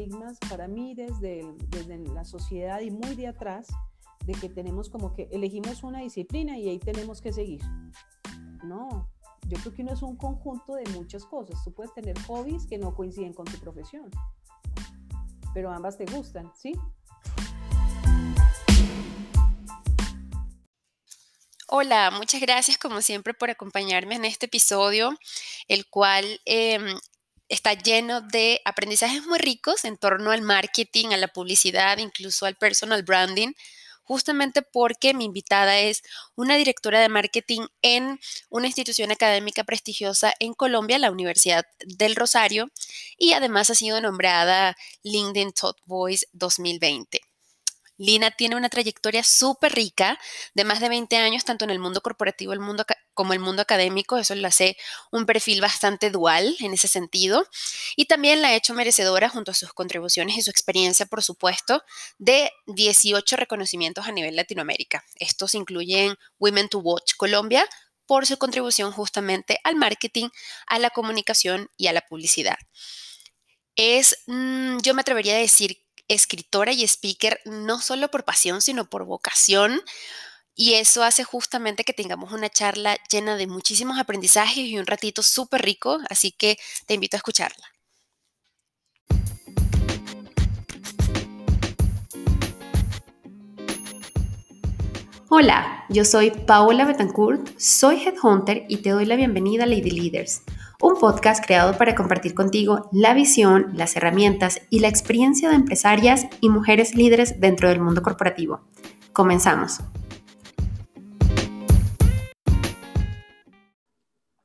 paradigmas para mí desde, desde la sociedad y muy de atrás, de que tenemos como que elegimos una disciplina y ahí tenemos que seguir. No, yo creo que uno es un conjunto de muchas cosas. Tú puedes tener hobbies que no coinciden con tu profesión, pero ambas te gustan, ¿sí? Hola, muchas gracias como siempre por acompañarme en este episodio, el cual em, está lleno de aprendizajes muy ricos en torno al marketing, a la publicidad, incluso al personal branding, justamente porque mi invitada es una directora de marketing en una institución académica prestigiosa en Colombia, la Universidad del Rosario, y además ha sido nombrada LinkedIn Top Voice 2020. Lina tiene una trayectoria súper rica de más de 20 años, tanto en el mundo corporativo el mundo como el mundo académico. Eso le hace un perfil bastante dual en ese sentido. Y también la ha hecho merecedora, junto a sus contribuciones y su experiencia, por supuesto, de 18 reconocimientos a nivel Latinoamérica. Estos incluyen Women to Watch Colombia, por su contribución justamente al marketing, a la comunicación y a la publicidad. Es, mm, yo me atrevería a decir escritora y speaker no solo por pasión, sino por vocación. Y eso hace justamente que tengamos una charla llena de muchísimos aprendizajes y un ratito súper rico, así que te invito a escucharla. Hola, yo soy Paola Betancourt, soy Headhunter y te doy la bienvenida a Lady Leaders un podcast creado para compartir contigo la visión, las herramientas y la experiencia de empresarias y mujeres líderes dentro del mundo corporativo. Comenzamos.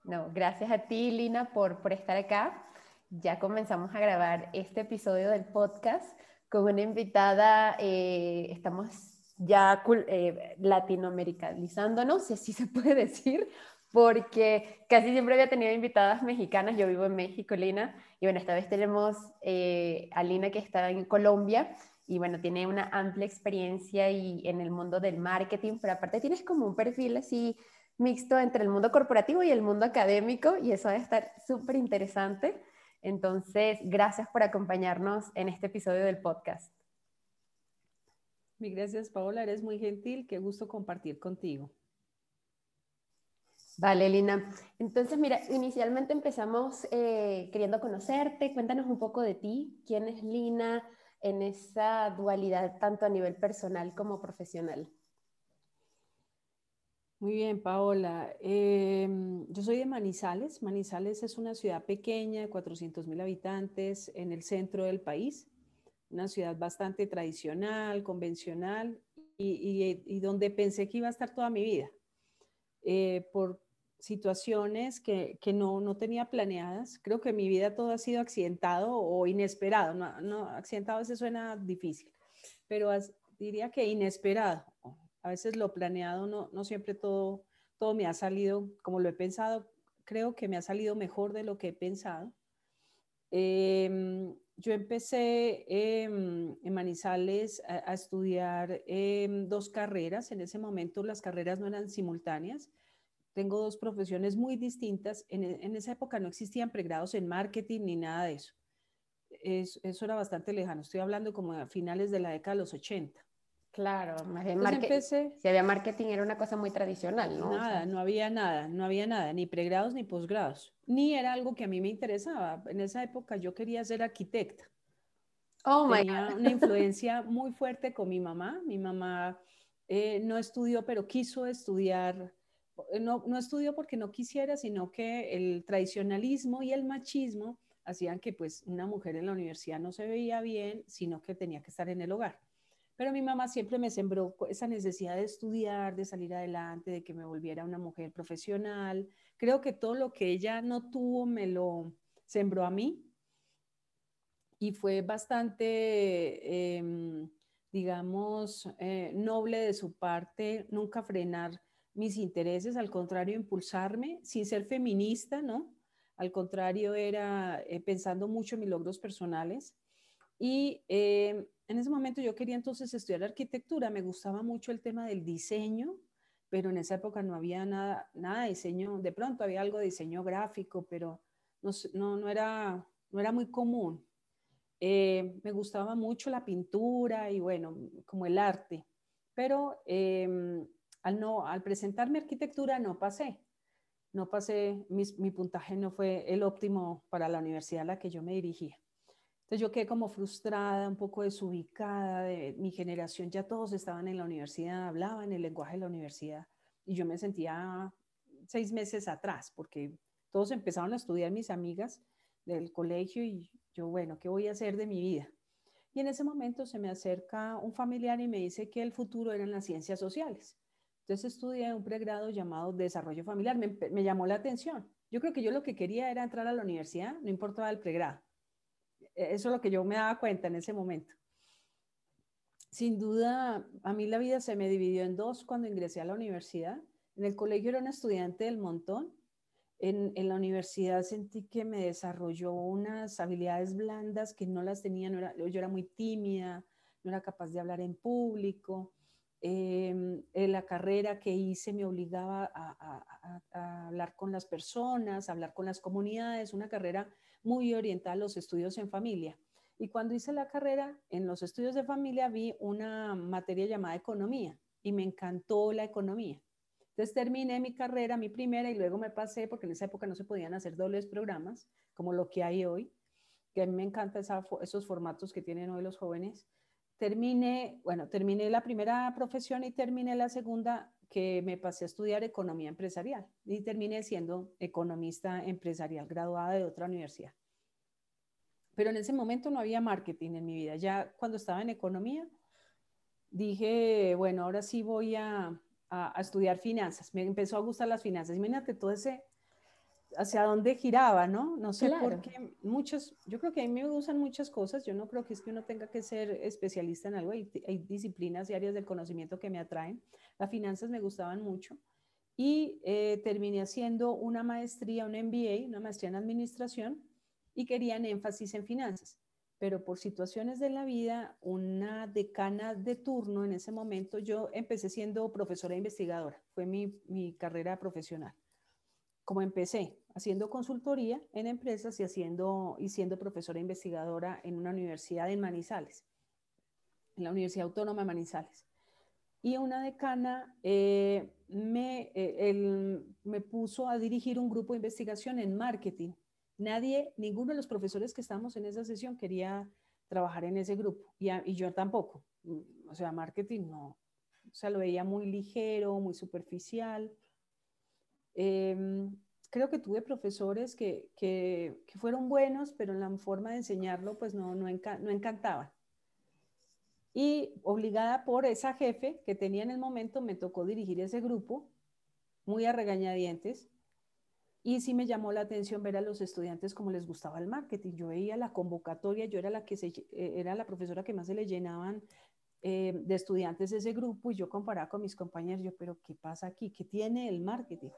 No, gracias a ti, Lina, por, por estar acá. Ya comenzamos a grabar este episodio del podcast con una invitada, eh, estamos ya eh, latinoamericalizándonos, si así se puede decir, porque casi siempre había tenido invitadas mexicanas, yo vivo en México, Lina, y bueno, esta vez tenemos eh, a Lina que está en Colombia, y bueno, tiene una amplia experiencia y en el mundo del marketing, pero aparte tienes como un perfil así mixto entre el mundo corporativo y el mundo académico, y eso va a estar súper interesante. Entonces, gracias por acompañarnos en este episodio del podcast. Mi gracias, Paola, eres muy gentil, qué gusto compartir contigo. Vale, Lina. Entonces, mira, inicialmente empezamos eh, queriendo conocerte. Cuéntanos un poco de ti. ¿Quién es Lina en esa dualidad tanto a nivel personal como profesional? Muy bien, Paola. Em, yo soy de Manizales. Manizales es una ciudad pequeña de 400 mil habitantes en el centro del país. Una ciudad bastante tradicional, convencional y, donde pensé que iba a estar toda mi vida. Eh, por situaciones que, que no, no, tenía planeadas. Creo que mi vida todo ha sido accidentado o inesperado. No, no accidentado a veces suena difícil, pero diría que inesperado. A veces lo planeado no, no siempre todo, todo me ha salido como lo he pensado. Creo que me ha salido mejor de lo que he pensado. Em, yo empecé en Manizales a, estudiar em, dos carreras. En ese momento las carreras no eran simultáneas tengo dos profesiones muy distintas. En, en, esa época no existían pregrados en marketing ni nada de eso. eso era bastante lejano. Estoy hablando como a finales de la década de los 80. Claro, empecé, si había marketing era una cosa muy tradicional, ¿no? Nada, no había nada, no había nada, ni pregrados ni posgrados, ni era algo que a mí me interesaba. En esa época yo quería ser arquitecta. Oh, Tenía una influencia muy fuerte con mi mamá. Mi mamá eh, no estudió, pero quiso estudiar no, no estudió porque no quisiera, sino que el tradicionalismo y el machismo hacían que pues una mujer en la universidad no se veía bien, sino que tenía que estar en el hogar. Pero mi mamá siempre me sembró esa necesidad de estudiar, de salir adelante, de que me volviera una mujer profesional. Creo que todo lo que ella no tuvo me lo sembró a mí y fue bastante, em, digamos, eh, noble de su parte nunca frenar mis intereses, al contrario, impulsarme sin ser feminista, ¿no? Al contrario, era eh, pensando mucho en mis logros personales. Y eh, en ese momento yo quería entonces estudiar arquitectura, me gustaba mucho el tema del diseño, pero en esa época no había nada, nada de diseño, de pronto había algo de diseño gráfico, pero no, no, no, era, no era muy común. eh, me gustaba mucho la pintura y bueno, como el arte, pero em, al, no, al presentarme arquitectura no pasé. No pasé, mi, puntaje no fue el óptimo para la universidad a la que yo me dirigía. Entonces yo quedé como frustrada, un poco desubicada de mi generación, ya todos estaban en la universidad, hablaban el lenguaje de la universidad y yo me sentía seis meses atrás porque todos empezaron a estudiar mis amigas del colegio y yo, bueno, ¿qué voy a hacer de mi vida? Y en ese momento se me acerca un familiar y me dice que el futuro eran las ciencias sociales. Entonces estudié un pregrado llamado Desarrollo Familiar. Me, llamó la atención. Yo creo que yo lo que quería era entrar a la universidad, no importaba el pregrado. E, eso es lo que yo me daba cuenta en ese momento. Sin duda, a mí la vida se me dividió en dos cuando ingresé a la universidad. En el colegio era una estudiante del montón en, la universidad sentí que me desarrolló unas habilidades blandas que no las tenía, yo era muy tímida, no era capaz de hablar en público. En la carrera que hice me obligaba a, a, hablar con las personas, a hablar con las comunidades, una carrera muy orientada a los estudios en familia. Y cuando hice la carrera en los estudios de familia vi una materia llamada economía y me encantó la economía. Entonces terminé mi carrera, mi primera, y luego me pasé, porque en esa época no se podían hacer dobles programas, como lo que hay hoy, que a mí me encantan esos formatos que tienen hoy los jóvenes. Terminé, bueno, terminé la primera profesión y terminé la segunda, que me pasé a estudiar economía empresarial y terminé siendo economista empresarial, graduada de otra universidad. Pero en ese momento no había marketing en mi vida. Ya cuando estaba en economía, dije, bueno, ahora sí voy a, a, estudiar finanzas. Me empezó a gustar las finanzas. Imagínate todo ese, hacia dónde giraba, ¿no? No sé por qué muchos, yo creo que a mí me gustan muchas cosas, yo no creo que es que uno tenga que ser especialista en algo, hay, disciplinas y áreas del conocimiento que me atraen. Las finanzas me gustaban mucho y eh, terminé haciendo una maestría, un MBA, una maestría en administración y querían énfasis en finanzas pero por situaciones de la vida, una decana de turno en ese momento, yo empecé siendo profesora investigadora, fue mi, mi carrera profesional. Como empecé haciendo consultoría en empresas y, haciendo, y siendo profesora investigadora en una universidad en Manizales, en la Universidad Autónoma de Manizales. Y una decana eh, me, eh, me puso a dirigir un grupo de investigación en marketing Nadie, ninguno de los profesores que estamos en esa sesión quería trabajar en ese grupo y, yo tampoco. Mm, o sea, marketing no. O sea, lo veía muy ligero, muy superficial. Em, creo que tuve profesores que, que, fueron buenos, pero en la forma de enseñarlo, pues no, no, no encantaban. Y obligada por esa jefe que tenía en el momento, me tocó dirigir ese grupo, muy a regañadientes, y sí me llamó la atención ver a los estudiantes cómo les gustaba el marketing. Yo veía la convocatoria, yo era la, que se, eh, era la profesora que más se le llenaban eh, de estudiantes ese grupo y yo comparaba con mis compañeros, yo, pero ¿qué pasa aquí? ¿Qué tiene el marketing?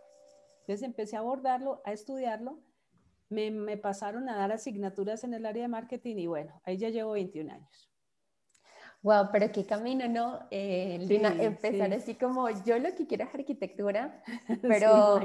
Entonces empecé a abordarlo, a estudiarlo, me, me pasaron a dar asignaturas en el área de marketing y bueno, ahí ya llevo 21 años. Wow, pero qué camino, ¿no? Eh, empezar así como yo lo que quiero es arquitectura, pero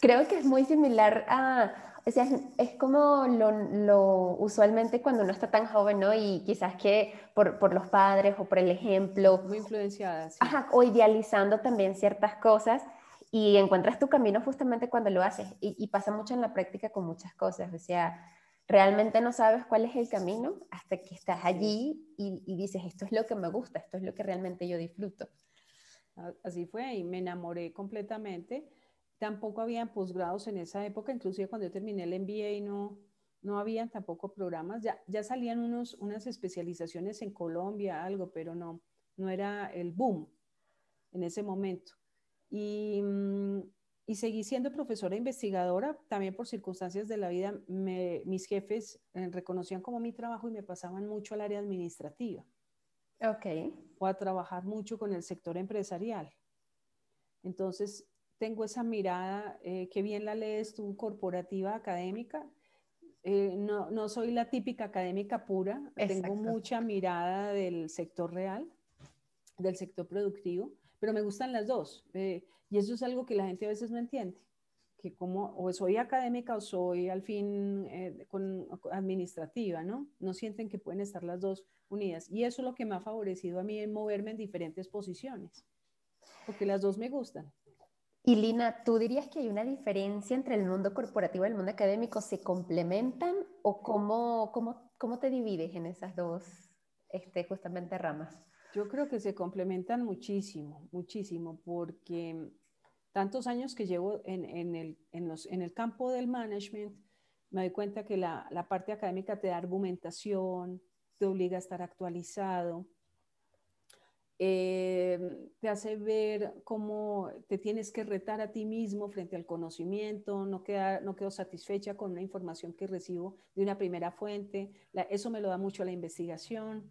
creo que es muy similar a, o sea, es, como lo, usualmente cuando uno está tan joven, ¿no? Y quizás que por, por los padres o por el ejemplo. Muy influenciada, sí. Ajá, o idealizando también ciertas cosas y encuentras tu camino justamente cuando lo haces. Y, y, pasa mucho en la práctica con muchas cosas, o sea, realmente no sabes cuál es el camino hasta que estás allí y, y dices, esto es lo que me gusta, esto es lo que realmente yo disfruto. Así fue y me enamoré completamente Tampoco habían posgrados en esa época, inclusive cuando yo terminé el MBA no, no habían tampoco programas, ya, ya salían unos, unas especializaciones en Colombia, algo, pero no, no era el boom en ese momento. Y, mm, y seguí siendo profesora investigadora, también por circunstancias de la vida, mis jefes eh, reconocían como mi trabajo y me pasaban mucho al área administrativa. Ok. O a trabajar mucho con el sector empresarial. Entonces, tengo esa mirada, eh, que bien la lees tú, corporativa, académica. Eh, no, no, soy la típica académica pura, tengo mucha mirada del sector real, del sector productivo, pero me gustan las dos. Eh, y eso es algo que la gente a veces no entiende, que como o soy académica o soy al fin eh, administrativa, ¿no? No sienten que pueden estar las dos unidas. Y eso es lo que me ha favorecido a mí en moverme en diferentes posiciones, porque las dos me gustan. Y Lina, ¿tú dirías que hay una diferencia entre el mundo corporativo y el mundo académico? ¿Se complementan o cómo, cómo, cómo te divides en esas dos este, justamente ramas? Yo creo que se complementan muchísimo, muchísimo, porque tantos años que llevo en, en, el, en, los, en el campo del management, me doy cuenta que la, la, parte académica te da argumentación, te obliga a estar actualizado, eh, te hace ver cómo te tienes que retar a ti mismo frente al conocimiento, no, queda, no quedo satisfecha con una información que recibo de una primera fuente, eso me lo da mucho la investigación,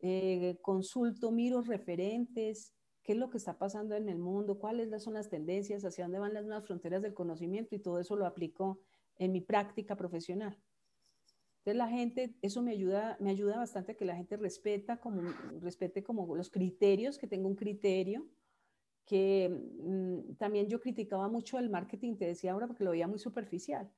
eh, consulto, miro referentes, qué es lo que está pasando en el mundo, cuáles son las tendencias, hacia dónde van las nuevas fronteras del conocimiento y todo eso lo aplico en mi práctica profesional. Entonces la gente, eso me ayuda, me ayuda bastante a que la gente respeta como, respete como los criterios, que tenga un criterio, que mm, también yo criticaba mucho el marketing, te decía ahora, porque lo veía muy superficial.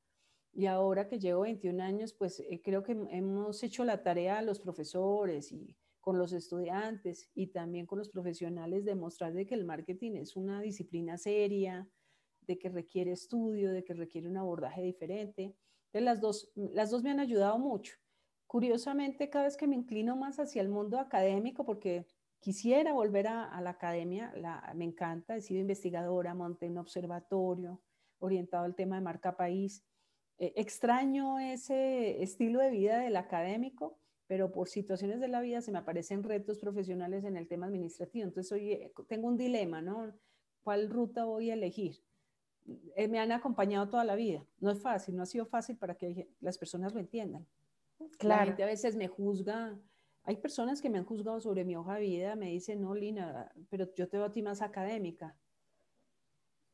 Y ahora que llevo 21 años, pues eh, creo que hemos hecho la tarea a los profesores y con los estudiantes y también con los profesionales, demostrar de que el marketing es una disciplina seria, de que requiere estudio, de que requiere un abordaje diferente. Entonces, las dos, las dos me han ayudado mucho. Curiosamente, cada vez que me inclino más hacia el mundo académico, porque quisiera volver a, la academia, me encanta, he sido investigadora, monté un observatorio orientado al tema de marca país. Eh, extraño ese estilo de vida del académico, pero por situaciones de la vida se me aparecen retos profesionales en el tema administrativo. Entonces, oye, tengo un dilema, ¿no? ¿Cuál ruta voy a elegir? Eh, me han acompañado toda la vida. No es fácil, no ha sido fácil para que las personas lo entiendan. Claro. La gente a veces me juzga. Hay personas que me han juzgado sobre mi hoja de vida, me dicen, no, Lina, pero yo te veo a ti más académica.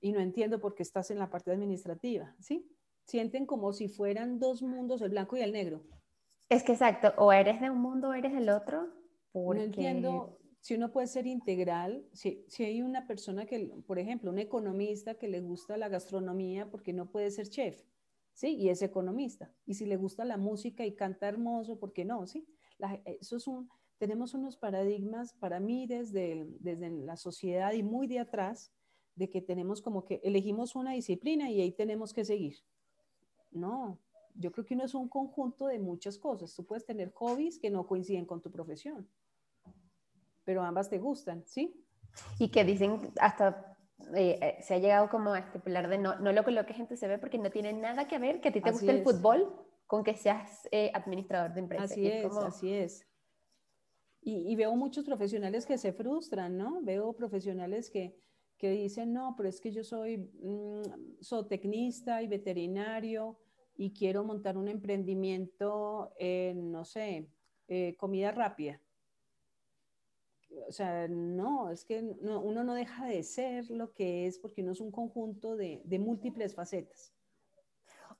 Y no entiendo por qué estás en la parte administrativa, ¿sí? Sienten como si fueran dos mundos, el blanco y el negro. Es que exacto, o eres de un mundo o eres del otro. Porque... No entiendo si uno puede ser integral, si, si, hay una persona que, por ejemplo, un economista que le gusta la gastronomía porque no puede ser chef, ¿sí? Y es economista. Y si le gusta la música y canta hermoso, ¿por qué no? ¿Sí? eso es un, tenemos unos paradigmas para mí desde, desde la sociedad y muy de atrás, de que tenemos como que elegimos una disciplina y ahí tenemos que seguir. No, yo creo que uno es un conjunto de muchas cosas. Tú puedes tener hobbies que no coinciden con tu profesión, pero ambas te gustan, ¿sí? Y que dicen hasta eh, eh, se ha llegado como a estipular de no, no lo que lo que gente se ve porque no tiene nada que ver que a ti te guste el fútbol con que seas eh, administrador de empresa. Así es, así es. Y, y, veo muchos profesionales que se frustran, ¿no? Veo profesionales que, que dicen, no, pero es que yo soy mm, zootecnista y veterinario y quiero montar un emprendimiento en, no sé, eh, comida rápida. O sea, no, es que uno no deja de ser lo que es porque uno es un conjunto de, de múltiples facetas.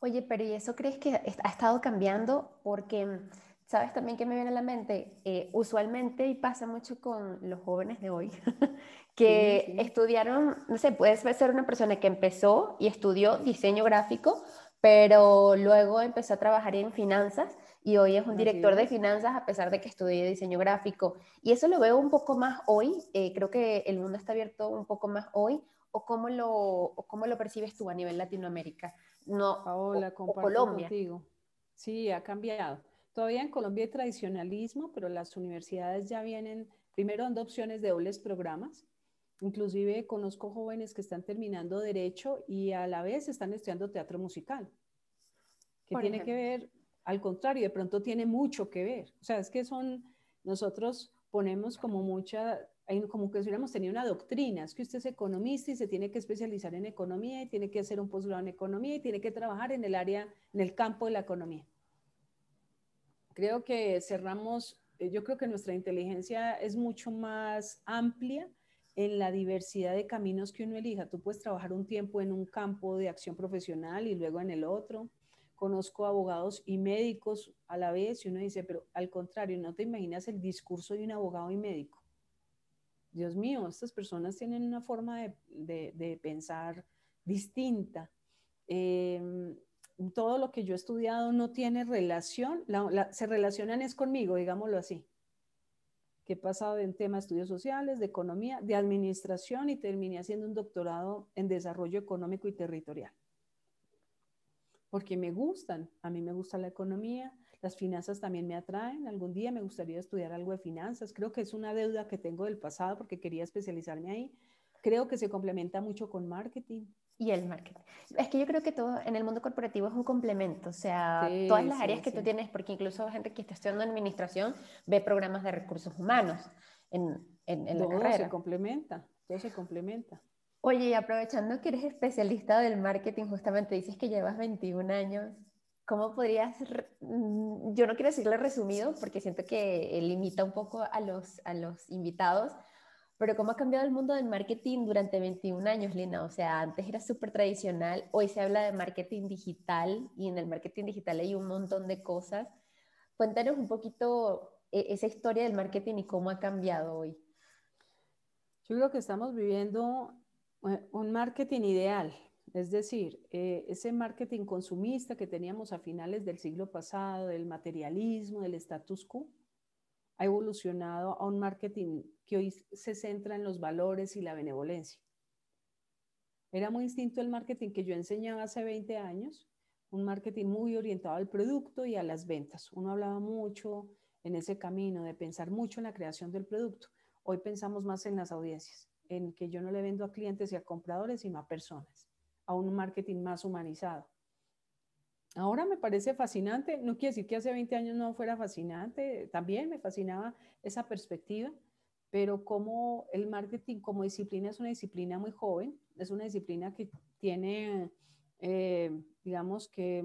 Oye, pero ¿y eso crees que ha estado cambiando? Porque, ¿sabes también que me viene a la mente? Eh, usualmente, y pasa mucho con los jóvenes de hoy, que estudiaron, no sé, puedes ser una persona que empezó y estudió diseño gráfico, pero luego empezó a trabajar en finanzas y hoy es un director de finanzas a pesar de que estudié diseño gráfico. Y eso lo veo un poco más hoy, eh, creo que el mundo está abierto un poco más hoy, o cómo lo, o cómo lo percibes tú a nivel Latinoamérica, no, Paola, o, Colombia. Contigo. Sí, ha cambiado. Todavía en Colombia hay tradicionalismo, pero las universidades ya vienen primero dando opciones de dobles programas Inclusive conozco jóvenes que están terminando derecho y a la vez están estudiando teatro musical, que tiene que ver, al contrario, de pronto tiene mucho que ver. O sea, es que son, nosotros ponemos como mucha, como que si hubiéramos tenido una doctrina, es que usted es economista y se tiene que especializar en economía y tiene que hacer un posgrado en economía y tiene que trabajar en el área, en el campo de la economía. Creo que cerramos, eh, yo creo que nuestra inteligencia es mucho más amplia en la diversidad de caminos que uno elija. Tú puedes trabajar un tiempo en un campo de acción profesional y luego en el otro. Conozco abogados y médicos a la vez y uno dice, pero al contrario, no te imaginas el discurso de un abogado y médico. Dios mío, estas personas tienen una forma de, de, pensar distinta. em, todo lo que yo he estudiado no tiene relación, se relacionan es conmigo, digámoslo así. Que he pasado en temas de estudios sociales, de economía, de administración y terminé haciendo un doctorado en desarrollo económico y territorial. Porque me gustan, a mí me gusta la economía, las finanzas también me atraen, algún día me gustaría estudiar algo de finanzas, creo que es una deuda que tengo del pasado porque quería especializarme ahí, creo que se complementa mucho con marketing y el marketing. Es que yo creo que todo en el mundo corporativo es un complemento, o sea, todas las áreas que tú tienes, porque incluso gente que está estudiando administración ve programas de recursos humanos en, en, en la carrera. se complementa, todo se complementa. Oye, y aprovechando que eres especialista del marketing, justamente dices que llevas 21 años, ¿cómo podrías, mm, yo no quiero decirle resumido, porque siento que limita un poco a los, a los invitados, pero ¿cómo ha cambiado el mundo del marketing durante 21 años, Lina? O sea, antes era súper tradicional, hoy se habla de marketing digital y en el marketing digital hay un montón de cosas. Cuéntanos un poquito eh, esa historia del marketing y cómo ha cambiado hoy. Yo creo que estamos viviendo eh, un marketing ideal, es decir, eh, ese marketing consumista que teníamos a finales del siglo pasado, del materialismo, del status quo, ha evolucionado a un marketing que hoy se centra en los valores y la benevolencia. Era muy distinto el marketing que yo enseñaba hace 20 años, un marketing muy orientado al producto y a las ventas. Uno hablaba mucho en ese camino de pensar mucho en la creación del producto. Hoy pensamos más en las audiencias, en que yo no le vendo a clientes y a compradores, sino a personas, a un marketing más humanizado. Ahora me parece fascinante, no quiere decir que hace 20 años no fuera fascinante, también me fascinaba esa perspectiva, pero como el marketing como disciplina es una disciplina muy joven, es una disciplina que tiene, eh, digamos que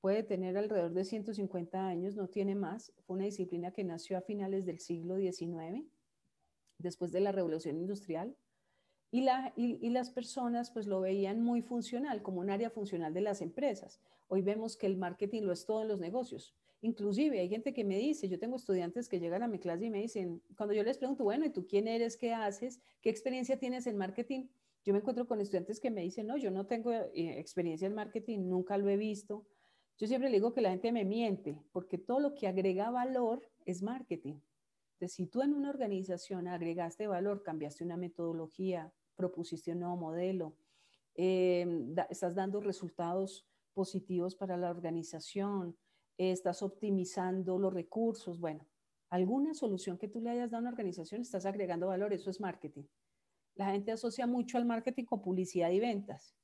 puede tener alrededor de 150 años, no tiene más, fue una disciplina que nació a finales del siglo XIX, después de la revolución industrial, y, la, y, las personas pues lo veían muy funcional, como un área funcional de las empresas. Hoy vemos que el marketing lo es todo en los negocios. Inclusive hay gente que me dice, yo tengo estudiantes que llegan a mi clase y me dicen, cuando yo les pregunto, bueno, ¿y tú quién eres? ¿Qué haces? ¿Qué experiencia tienes en marketing? Yo me encuentro con estudiantes que me dicen, no, yo no tengo eh, experiencia en marketing, nunca lo he visto. Yo siempre le digo que la gente me miente, porque todo lo que agrega valor es marketing. Entonces, si tú en una organización agregaste valor, cambiaste una metodología, propusiste un nuevo modelo, eh, estás dando resultados positivos para la organización, estás optimizando los recursos, bueno, alguna solución que tú le hayas dado a una organización, estás agregando valor, eso es marketing. La gente asocia mucho al marketing con publicidad y ventas.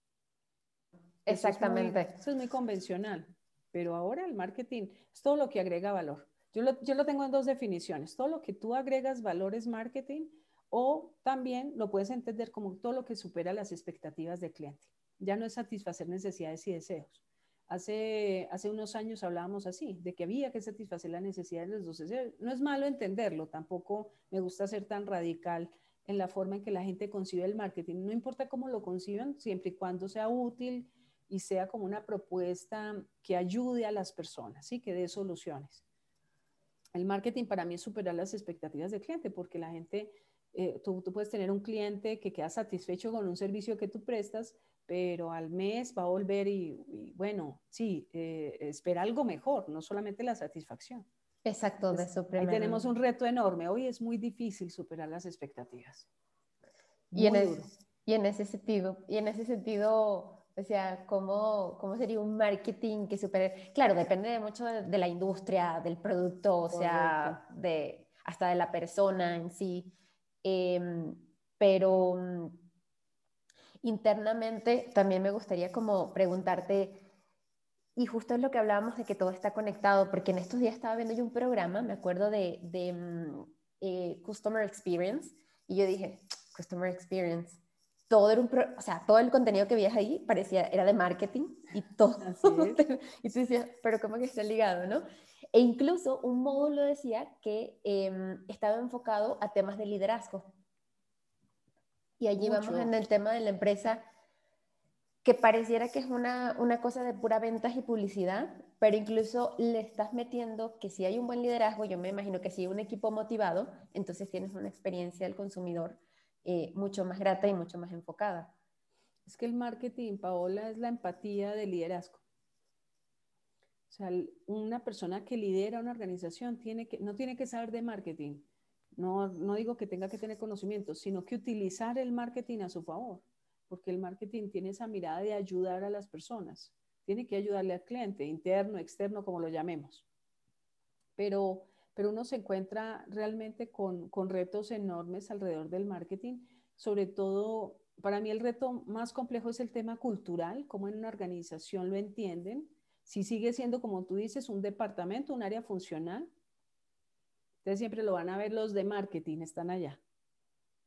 Exactamente. Eso es muy, convencional, pero ahora el marketing es todo lo que agrega valor. Yo lo, yo lo tengo en dos definiciones. Todo lo que tú agregas valor es marketing o también lo puedes entender como todo lo que supera las expectativas del cliente. Ya no es satisfacer necesidades y deseos. Hace, hace unos años hablábamos así, de que había que satisfacer las necesidades de los deseos. No es malo entenderlo, tampoco me gusta ser tan radical en la forma en que la gente concibe el marketing. No importa cómo lo conciban, siempre y cuando sea útil y sea como una propuesta que ayude a las personas, ¿sí? que dé soluciones. El marketing para mí es superar las expectativas del cliente, porque la gente eh, tú, puedes tener un cliente que queda satisfecho con un servicio que tú prestas, pero al mes va a volver y, bueno, sí, eh, espera algo mejor, no solamente la satisfacción. Exacto, de su Ahí tenemos un reto enorme. Hoy es muy difícil superar las expectativas. y en, y en ese sentido, y en ese sentido, o sea, ¿cómo, cómo sería un marketing que supere? Claro, depende mucho de, la industria, del producto, o sea, de, hasta de la persona en sí. Em, pero mm, internamente también me gustaría como preguntarte, y justo es lo que hablábamos de que todo está conectado, porque en estos días estaba viendo yo un programa, me acuerdo de, de mm, eh, Customer Experience, y yo dije, Customer Experience, todo era un, o sea, todo el contenido que veías ahí parecía, era de marketing y todo. y tú decías, pero ¿cómo que está ligado, no? E incluso un módulo decía que em, estaba enfocado a temas de liderazgo. Y allí vamos en el tema de la empresa, que pareciera que es una, una cosa de pura ventas y publicidad, pero incluso le estás metiendo que si hay un buen liderazgo, yo me imagino que si hay un equipo motivado, entonces tienes una experiencia del consumidor eh, mucho más grata y mucho más enfocada. Es que el marketing, Paola, es la empatía de liderazgo. O sea, una persona que lidera una organización tiene que, no tiene que saber de marketing. No, no digo que tenga que tener conocimiento, sino que utilizar el marketing a su favor, porque el marketing tiene esa mirada de ayudar a las personas. Tiene que ayudarle al cliente, interno, externo, como lo llamemos. Pero, pero uno se encuentra realmente con, con retos enormes alrededor del marketing, sobre todo para mí el reto más complejo es el tema cultural, cómo en una organización lo entienden. Si sigue siendo, como tú dices, un departamento, un área funcional, entonces siempre lo van a ver los de marketing, están allá.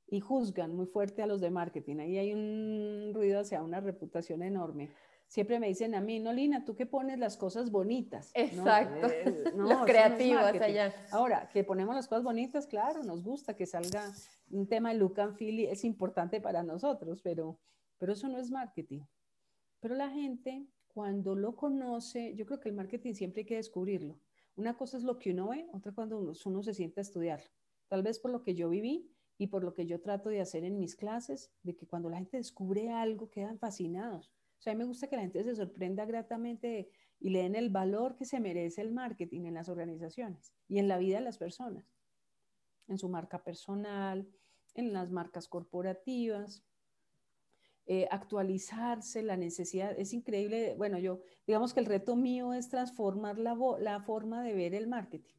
Y juzgan muy fuerte a los de marketing. Ahí hay un ruido hacia una reputación enorme. Siempre me dicen a mí, no, Lina, tú que pones las cosas bonitas. Exacto. Eh, los creativos allá. Ahora, que ponemos las cosas bonitas, claro, nos gusta que salga un tema de look and feel, es importante para nosotros, pero, pero eso no es marketing. Pero la gente, cuando lo conoce, yo creo que el marketing siempre hay que descubrirlo. Una cosa es lo que uno ve, otra cuando uno, se siente a estudiarlo. Tal vez por lo que yo viví y por lo que yo trato de hacer en mis clases, de que cuando la gente descubre algo quedan fascinados o sea, a mí me gusta que la gente se sorprenda gratamente y le den el valor que se merece el marketing en las organizaciones y en la vida de las personas, en su marca personal, en las marcas corporativas, eh, actualizarse, la necesidad, es increíble, bueno, yo, digamos que el reto mío es transformar la, la forma de ver el marketing.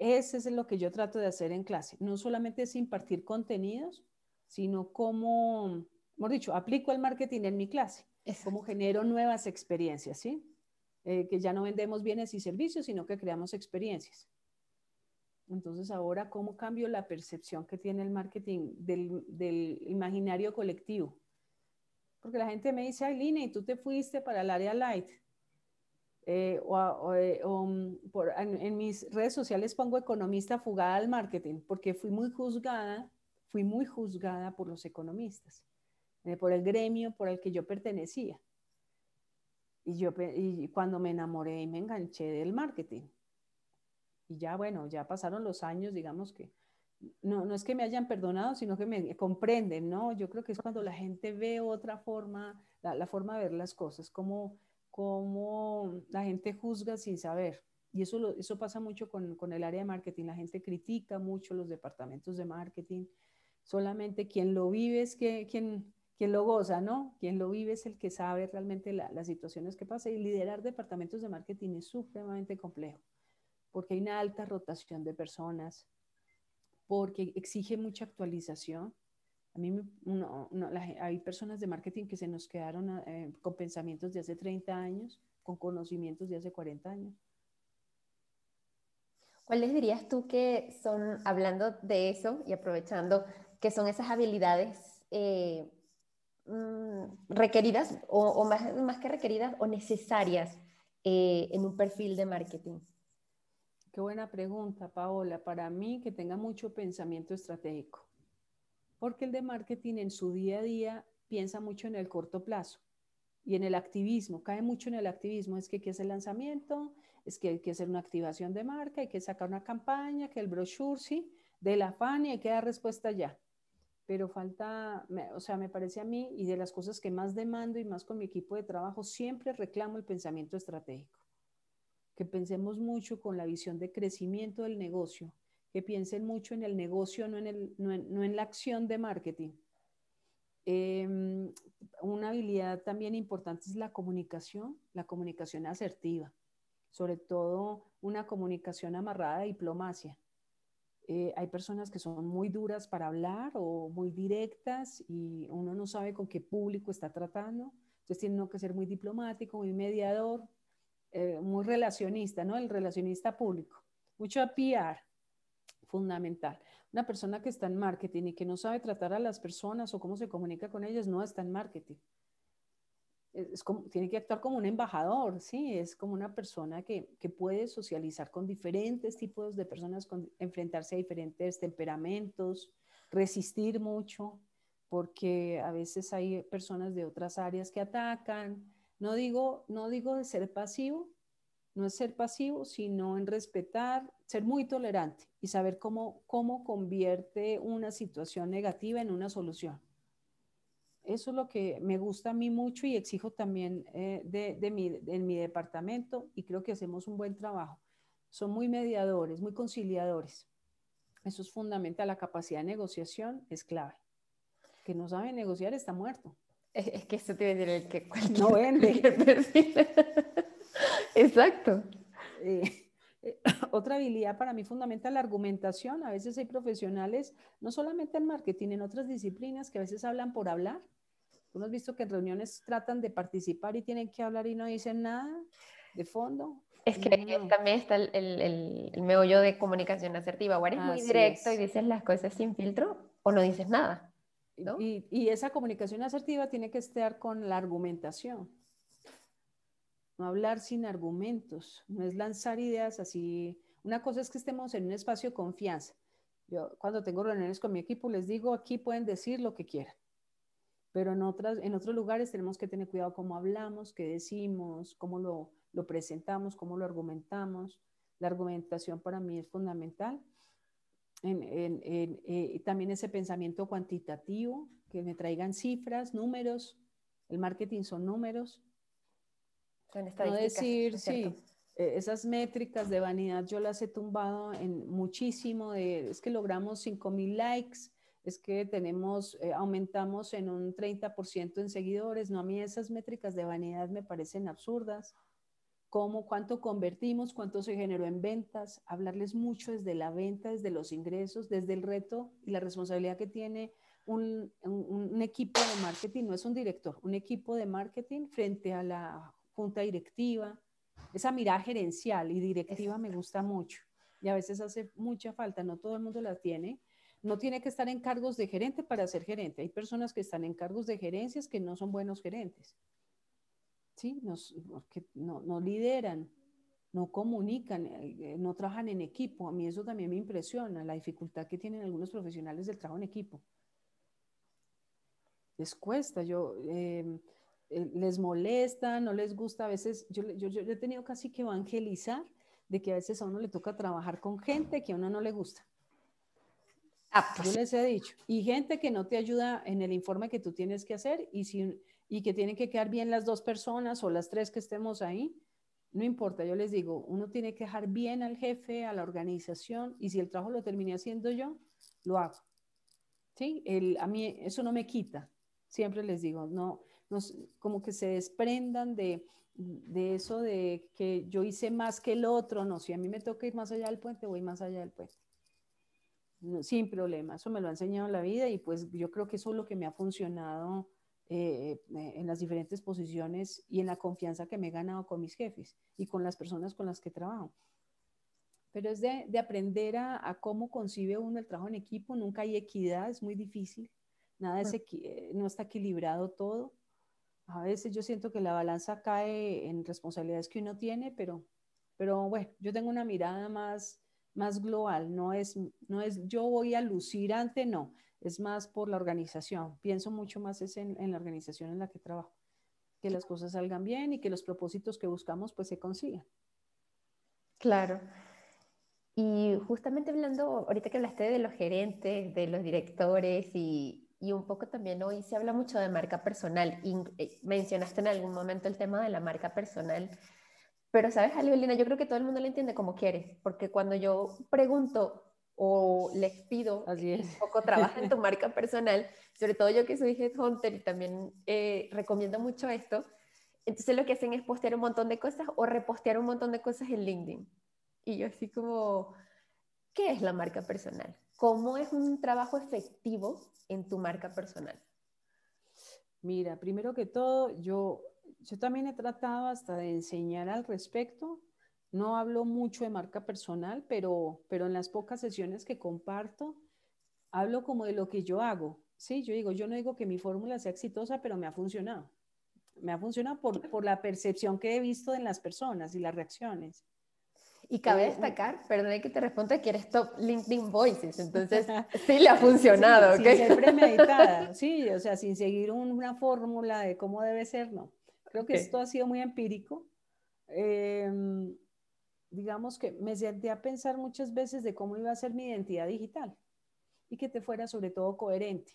Ese es lo que yo trato de hacer en clase. No solamente es impartir contenidos, sino cómo hemos dicho, aplico el marketing en mi clase, es como genero nuevas experiencias, ¿sí? Eh, que ya no vendemos bienes y servicios, sino que creamos experiencias. Entonces, ahora, ¿cómo cambio la percepción que tiene el marketing del, imaginario colectivo? Porque la gente me dice, Lina, y tú te fuiste para el área light. Eh, o, eh, mm, en, mis redes sociales pongo economista fugada al marketing, porque fui muy juzgada, fui muy juzgada por los economistas. Eh, por el gremio por el que yo pertenecía. Y, yo, y cuando me enamoré y me enganché del marketing. Y ya, bueno, ya pasaron los años, digamos que no, no es que me hayan perdonado, sino que me comprenden, ¿no? Yo creo que es cuando la gente ve otra forma, la, forma de ver las cosas, como, como la gente juzga sin saber. Y eso, eso pasa mucho con, con, el área de marketing. La gente critica mucho los departamentos de marketing. Solamente quien lo vive es que, quien, quien lo goza, ¿no? Quien lo vive es el que sabe realmente las situaciones que pasa. Y liderar departamentos de marketing es supremamente complejo, porque hay una alta rotación de personas, porque exige mucha actualización. A mí hay personas de marketing que se nos quedaron eh, con pensamientos de hace 30 años, con conocimientos de hace 40 años. ¿Cuáles dirías tú que son, hablando de eso y aprovechando, que son esas habilidades eh, Mm, requeridas o, más, más, que requeridas o necesarias eh, en un perfil de marketing? Qué buena pregunta, Paola. Para mí, que tenga mucho pensamiento estratégico. Porque el de marketing en su día a día piensa mucho en el corto plazo y en el activismo, cae mucho en el activismo. Es que hay que hacer lanzamiento, es que hay que hacer una activación de marca, hay que sacar una campaña, que el brochure, sí, de la fan y hay que dar respuesta ya pero falta, o sea, me parece a mí, y de las cosas que más demando y más con mi equipo de trabajo, siempre reclamo el pensamiento estratégico. Que pensemos mucho con la visión de crecimiento del negocio, que piensen mucho en el negocio, no en, el, no en, la acción de marketing. Em, una habilidad también importante es la comunicación, la comunicación asertiva, sobre todo una comunicación amarrada a diplomacia eh, hay personas que son muy duras para hablar o muy directas y uno no sabe con qué público está tratando. Entonces tiene que ser muy diplomático, muy mediador, eh, muy relacionista, ¿no? El relacionista público. Mucho PR, fundamental. Una persona que está en marketing y que no sabe tratar a las personas o cómo se comunica con ellas no está en marketing es como, tiene que actuar como un embajador, ¿sí? Es como una persona que, que puede socializar con diferentes tipos de personas, con, enfrentarse a diferentes temperamentos, resistir mucho, porque a veces hay personas de otras áreas que atacan. No digo, no digo de ser pasivo, no es ser pasivo, sino en respetar, ser muy tolerante y saber cómo, cómo convierte una situación negativa en una solución. eso es lo que me gusta a mí mucho y exijo también eh, de, mi, en mi departamento y creo que hacemos un buen trabajo. Son muy mediadores, muy conciliadores. Eso es fundamental. La capacidad de negociación es clave. Que no sabe negociar está muerto. Es, que eso te decir el que no vende. Exacto. Eh, eh, otra habilidad para mí fundamental, la argumentación. A veces hay profesionales, no solamente en marketing, en otras disciplinas que a veces hablan por hablar. Hemos visto que en reuniones tratan de participar y tienen que hablar y no dicen nada de fondo. Es que también está el, el, el, meollo de comunicación asertiva. O eres muy directo y dices las cosas sin filtro o no dices nada. Y, y, esa comunicación asertiva tiene que estar con la argumentación. No hablar sin argumentos, no es lanzar ideas así. Una cosa es que estemos en un espacio de confianza. Yo cuando tengo reuniones con mi equipo les digo, aquí pueden decir lo que quieran. Pero en, otras, en otros lugares tenemos que tener cuidado cómo hablamos, qué decimos, cómo lo, lo presentamos, cómo lo argumentamos. La argumentación para mí es fundamental. En, en, eh, también ese pensamiento cuantitativo, que me traigan cifras, números. El marketing son números. no decir, sí, eh, esas métricas de vanidad yo las he tumbado en muchísimo, de, es que logramos 5.000 likes, es que tenemos, eh, aumentamos en un 30% en seguidores. No, a mí esas métricas de vanidad me parecen absurdas cómo, cuánto convertimos, cuánto se generó en ventas, hablarles mucho desde la venta, desde los ingresos, desde el reto y la responsabilidad que tiene un, equipo de marketing, no es un director, un equipo de marketing frente a la junta directiva. Esa mirada gerencial y directiva me gusta mucho y a veces hace mucha falta, no todo el mundo la tiene. No tiene que estar en cargos de gerente para ser gerente. Hay personas que están en cargos de gerencias que no son buenos gerentes. ¿Sí? Nos, porque no, no lideran, no comunican, eh, no trabajan en equipo. A mí eso también me impresiona, la dificultad que tienen algunos profesionales del trabajo en equipo. Les cuesta, yo, em, eh, les molesta, no les gusta, a veces yo, yo, yo, he tenido casi que evangelizar de que a veces a uno le toca trabajar con gente que a uno no le gusta. Ah, pues. Yo les he dicho, y gente que no te ayuda en el informe que tú tienes que hacer, y si y que tienen que quedar bien las dos personas o las tres que estemos ahí, no importa, yo les digo, uno tiene que dejar bien al jefe, a la organización, y si el trabajo lo terminé haciendo yo, lo hago. ¿Sí? El, a mí eso no me quita, siempre les digo, no, no como que se desprendan de, de eso de que yo hice más que el otro, no, si a mí me toca ir más allá del puente, voy más allá del puente. sin problema, eso me lo ha enseñado la vida y pues yo creo que eso es lo que me ha funcionado eh, eh, en las diferentes posiciones y en la confianza que me he ganado con mis jefes y con las personas con las que trabajo. Pero es de, de aprender a, a, cómo concibe uno el trabajo en equipo. Nunca hay equidad, es muy difícil. Nada es eh, no está equilibrado todo. A veces yo siento que la balanza cae en responsabilidades que uno tiene, pero, pero bueno, yo tengo una mirada más, más global. No es, no es yo voy a lucir ante, no es más por la organización. Pienso mucho más es en, la organización en la que trabajo, que las cosas salgan bien y que los propósitos que buscamos pues se consigan. Claro. Y justamente hablando, ahorita que hablaste de los gerentes, de los directores y, y un poco también hoy se habla mucho de marca personal. Y eh, mencionaste en algún momento el tema de la marca personal. Pero sabes, Alibelina, yo creo que todo el mundo lo entiende como quiere, porque cuando yo pregunto o les pido Así un poco trabaja en tu marca personal, sobre todo yo que soy headhunter y también eh, recomiendo mucho esto, entonces lo que hacen es postear un montón de cosas o repostear un montón de cosas en LinkedIn. Y yo así como, ¿qué es la marca personal? ¿Cómo es un trabajo efectivo en tu marca personal? Mira, primero que todo, yo, yo también he tratado hasta de enseñar al respecto no hablo mucho de marca personal, pero, pero en las pocas sesiones que comparto, hablo como de lo que yo hago. Sí, yo digo, yo no digo que mi fórmula sea exitosa, pero me ha funcionado. Me ha funcionado por, por la percepción que he visto en las personas y las reacciones. Y cabe eh, destacar, perdón que te responda, que eres top LinkedIn Voices, entonces sí le ha funcionado. Sí, Sin ser premeditada, sí, o sea, sin seguir una fórmula de cómo debe ser, no. Creo que esto ha sido muy empírico. Eh, digamos que me senté a pensar muchas veces de cómo iba a ser mi identidad digital y que te fuera sobre todo coherente.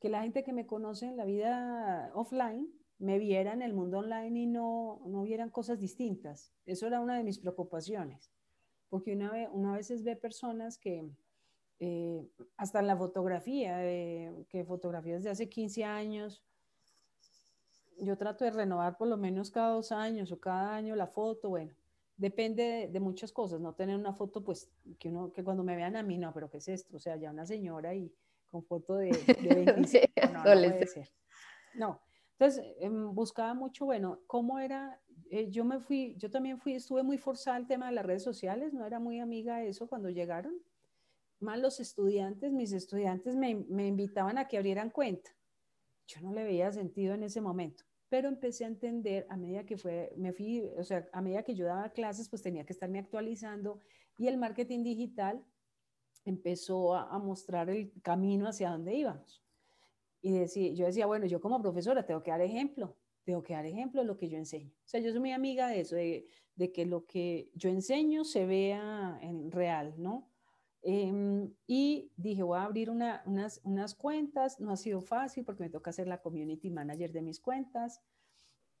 que la gente que me conoce en la vida offline me viera en el mundo online y no, no vieran cosas distintas. Eso era una de mis preocupaciones, porque una vez, una veces ve personas que, eh, hasta en la fotografía, que fotografías de hace 15 años, yo trato de renovar por lo menos cada dos años o cada año la foto, bueno, depende de, muchas cosas, no tener una foto pues que uno, que cuando me vean a mí, no, pero ¿qué es esto? O sea, ya una señora y con foto de, de 25, no, no, puede ser. No, entonces em, buscaba mucho, bueno, cómo era, eh, yo me fui, yo también fui, estuve muy forzada al tema de las redes sociales, no era muy amiga de eso cuando llegaron, más los estudiantes, mis estudiantes me, me invitaban a que abrieran cuenta. Yo no le veía sentido en ese momento pero empecé a entender a medida que fue, me fui, o sea, a medida que yo daba clases, pues tenía que estarme actualizando y el marketing digital empezó a, mostrar el camino hacia dónde íbamos. Y decía, yo decía, bueno, yo como profesora tengo que dar ejemplo, tengo que dar ejemplo de lo que yo enseño. O sea, yo soy muy amiga de eso, de, de que lo que yo enseño se vea en real, ¿no? Em, y dije, voy a abrir una, unas, unas, cuentas. No ha sido fácil porque me toca ser la community manager de mis cuentas.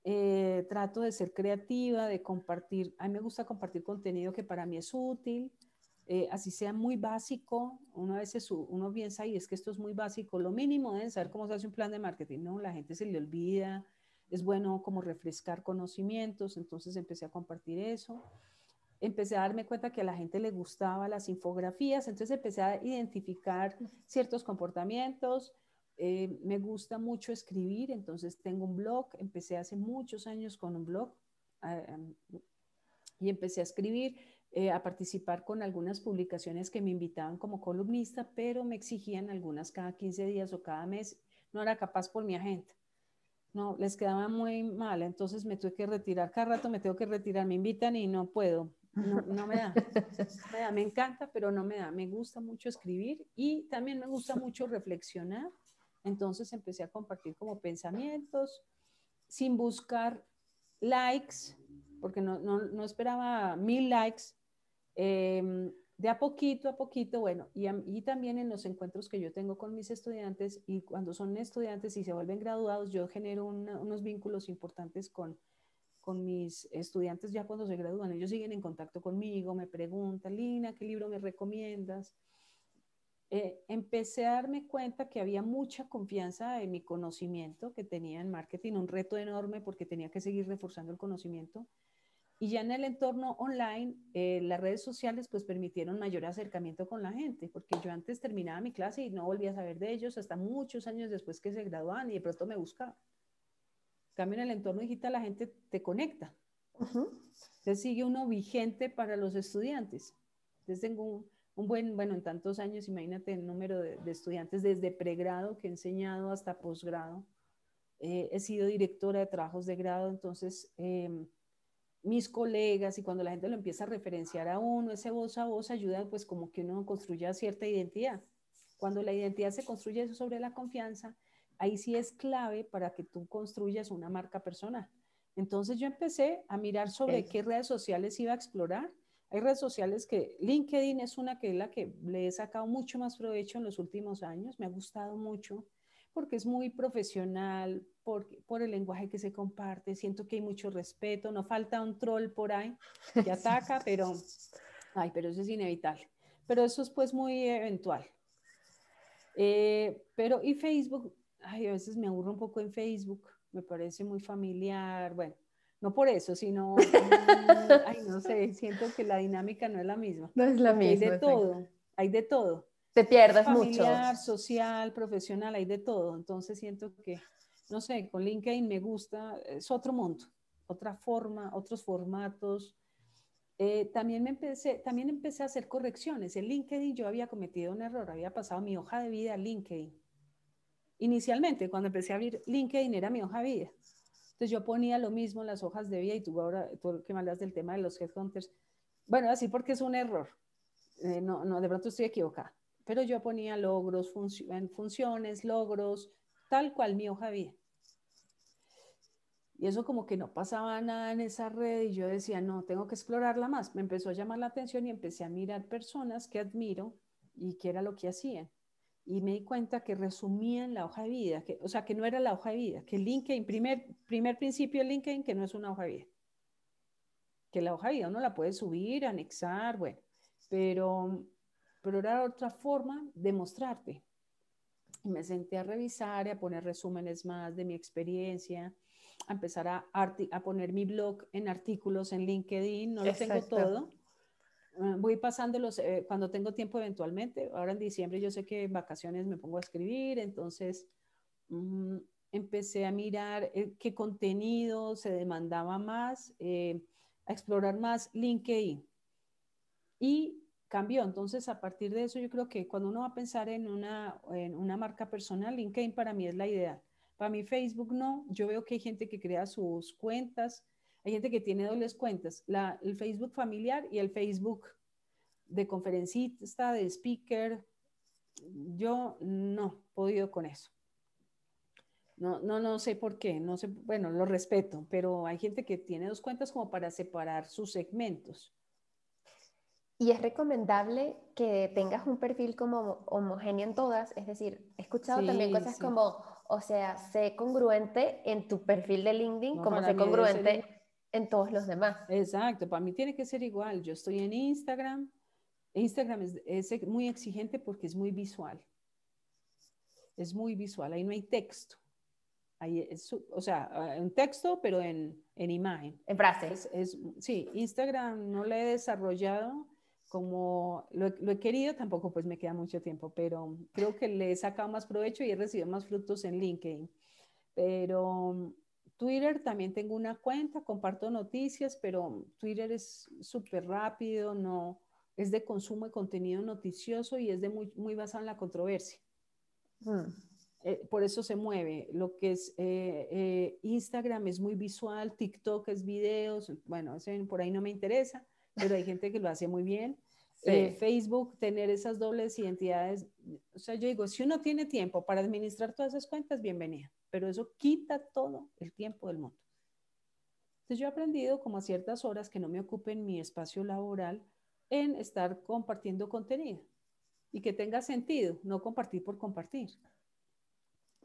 Eh, trato de ser creativa, de compartir. A mí me gusta compartir contenido que para mí es útil, eh, así sea muy básico. Uno a veces uno piensa, y es que esto es muy básico. Lo mínimo es saber cómo se hace un plan de marketing. No, la gente se le olvida. Es bueno como refrescar conocimientos. Entonces empecé a compartir eso empecé a darme cuenta que a la gente le gustaba las infografías, entonces empecé a identificar ciertos comportamientos. Eh, me gusta mucho escribir, entonces tengo un blog, empecé hace muchos años con un blog em, y empecé a escribir, eh, a participar con algunas publicaciones que me invitaban como columnista, pero me exigían algunas cada 15 días o cada mes. No era capaz por mi agente. No, les quedaba muy mal, entonces me tuve que retirar. Cada rato me tengo que retirar, me invitan y no puedo. No, me da. me encanta, pero no me da. Me gusta mucho escribir y también me gusta mucho reflexionar. Entonces empecé a compartir como pensamientos sin buscar likes, porque no, no, esperaba mil likes. Em, de a poquito a poquito, bueno, y, y, también en los encuentros que yo tengo con mis estudiantes y cuando son estudiantes y se vuelven graduados, yo genero unos vínculos importantes con mis estudiantes ya cuando se gradúan, ellos siguen en contacto conmigo, me preguntan, Lina, ¿qué libro me recomiendas? Eh, empecé a darme cuenta que había mucha confianza en mi conocimiento que tenía en marketing, un reto enorme porque tenía que seguir reforzando el conocimiento. Y ya en el entorno online, eh, las redes sociales pues permitieron mayor acercamiento con la gente, porque yo antes terminaba mi clase y no volvía a saber de ellos hasta muchos años después que se graduaban y de pronto me buscaban cambio, en el entorno digital la gente te conecta. Entonces sigue uno vigente para los estudiantes. Entonces tengo un, buen, bueno, en tantos años, imagínate el número de, estudiantes desde pregrado que he enseñado hasta posgrado. Eh, he sido directora de trabajos de grado, entonces em, mis colegas y cuando la gente lo empieza a referenciar a uno, ese voz a voz ayuda pues como que uno construya cierta identidad. Cuando la identidad se construye sobre la confianza, ahí sí es clave para que tú construyas una marca personal. Entonces yo empecé a mirar sobre qué redes sociales iba a explorar. Hay redes sociales que LinkedIn es una que es la que le he sacado mucho más provecho en los últimos años, me ha gustado mucho porque es muy profesional, por, por el lenguaje que se comparte, siento que hay mucho respeto, no falta un troll por ahí que ataca, pero, ay, pero eso es inevitable. Pero eso es pues muy eventual. Eh, pero y Facebook ay, a veces me aburro un poco en Facebook, me parece muy familiar, bueno, no por eso, sino, ay, no sé, siento que la dinámica no es la misma. No es la misma. Hay de todo, hay de todo. Te pierdas mucho. Familiar, social, profesional, hay de todo. Entonces siento que, no sé, con LinkedIn me gusta, es otro mundo, otra forma, otros formatos. Eh, también, me empecé, también empecé a hacer correcciones. En LinkedIn yo había cometido un error, había pasado mi hoja de vida a LinkedIn Inicialmente, cuando empecé a abrir LinkedIn, era mi hoja de vida. Entonces yo ponía lo mismo en las hojas de vida y tú ahora, tú que me hablas del tema de los headhunters, bueno, así porque es un error. Eh, no, no, de pronto estoy equivocada. Pero yo ponía logros, funciones, logros, tal cual mi hoja de vida. Y eso como que no pasaba nada en esa red y yo decía, no, tengo que explorarla más. Me empezó a llamar la atención y empecé a mirar personas que admiro y qué era lo que hacían. Y me di cuenta que resumían la hoja de vida, que, o sea, que no era la hoja de vida, que LinkedIn, primer, primer principio de LinkedIn, que no es una hoja de vida. Que la hoja de vida uno la puede subir, anexar, bueno, pero, pero era otra forma de mostrarte. Y me senté a revisar y a poner resúmenes más de mi experiencia, a empezar a, a poner mi blog en artículos en LinkedIn, no lo tengo todo, voy pasándolos eh, cuando tengo tiempo eventualmente. Ahora en diciembre yo sé que en vacaciones me pongo a escribir, entonces mm, empecé a mirar eh, qué contenido se demandaba más, eh, a explorar más LinkedIn. Y cambió. Entonces, a partir de eso, yo creo que cuando uno va a pensar en una, en una marca personal, LinkedIn para mí es la ideal. Para mí Facebook no. Yo veo que hay gente que crea sus cuentas hay gente que tiene dobles cuentas, la, el Facebook familiar y el Facebook de conferencista, de speaker. Yo no he podido con eso. No, no, no sé por qué, no sé, bueno, lo respeto, pero hay gente que tiene dos cuentas como para separar sus segmentos. Y es recomendable que tengas un perfil como homogéneo en todas, es decir, he escuchado también cosas como, o sea, sé congruente en tu perfil de LinkedIn como sé congruente en todos los demás. Exacto, para mí tiene que ser igual. Yo estoy en Instagram. Instagram es, muy exigente porque es muy visual. Es muy visual, ahí no hay texto. Ahí o sea, un texto, pero en, imagen. En frases. Es, sí, Instagram no lo he desarrollado como lo, lo, he querido, tampoco pues me queda mucho tiempo, pero creo que le he sacado más provecho y he recibido más frutos en LinkedIn. Pero Twitter también tengo una cuenta, comparto noticias, pero Twitter es súper rápido, no es de consumo de contenido noticioso y es de muy, muy basado en la controversia. Mm. Eh, por eso se mueve. Lo que es eh, eh, Instagram es muy visual, TikTok es videos, bueno, por ahí no me interesa, pero hay gente que lo hace muy bien. Facebook, tener esas dobles identidades. O sea, yo digo, si uno tiene tiempo para administrar todas esas cuentas, bienvenida pero eso quita todo el tiempo del mundo. Entonces yo he aprendido como a ciertas horas que no me ocupen mi espacio laboral en estar compartiendo contenido y que tenga sentido, no compartir por compartir.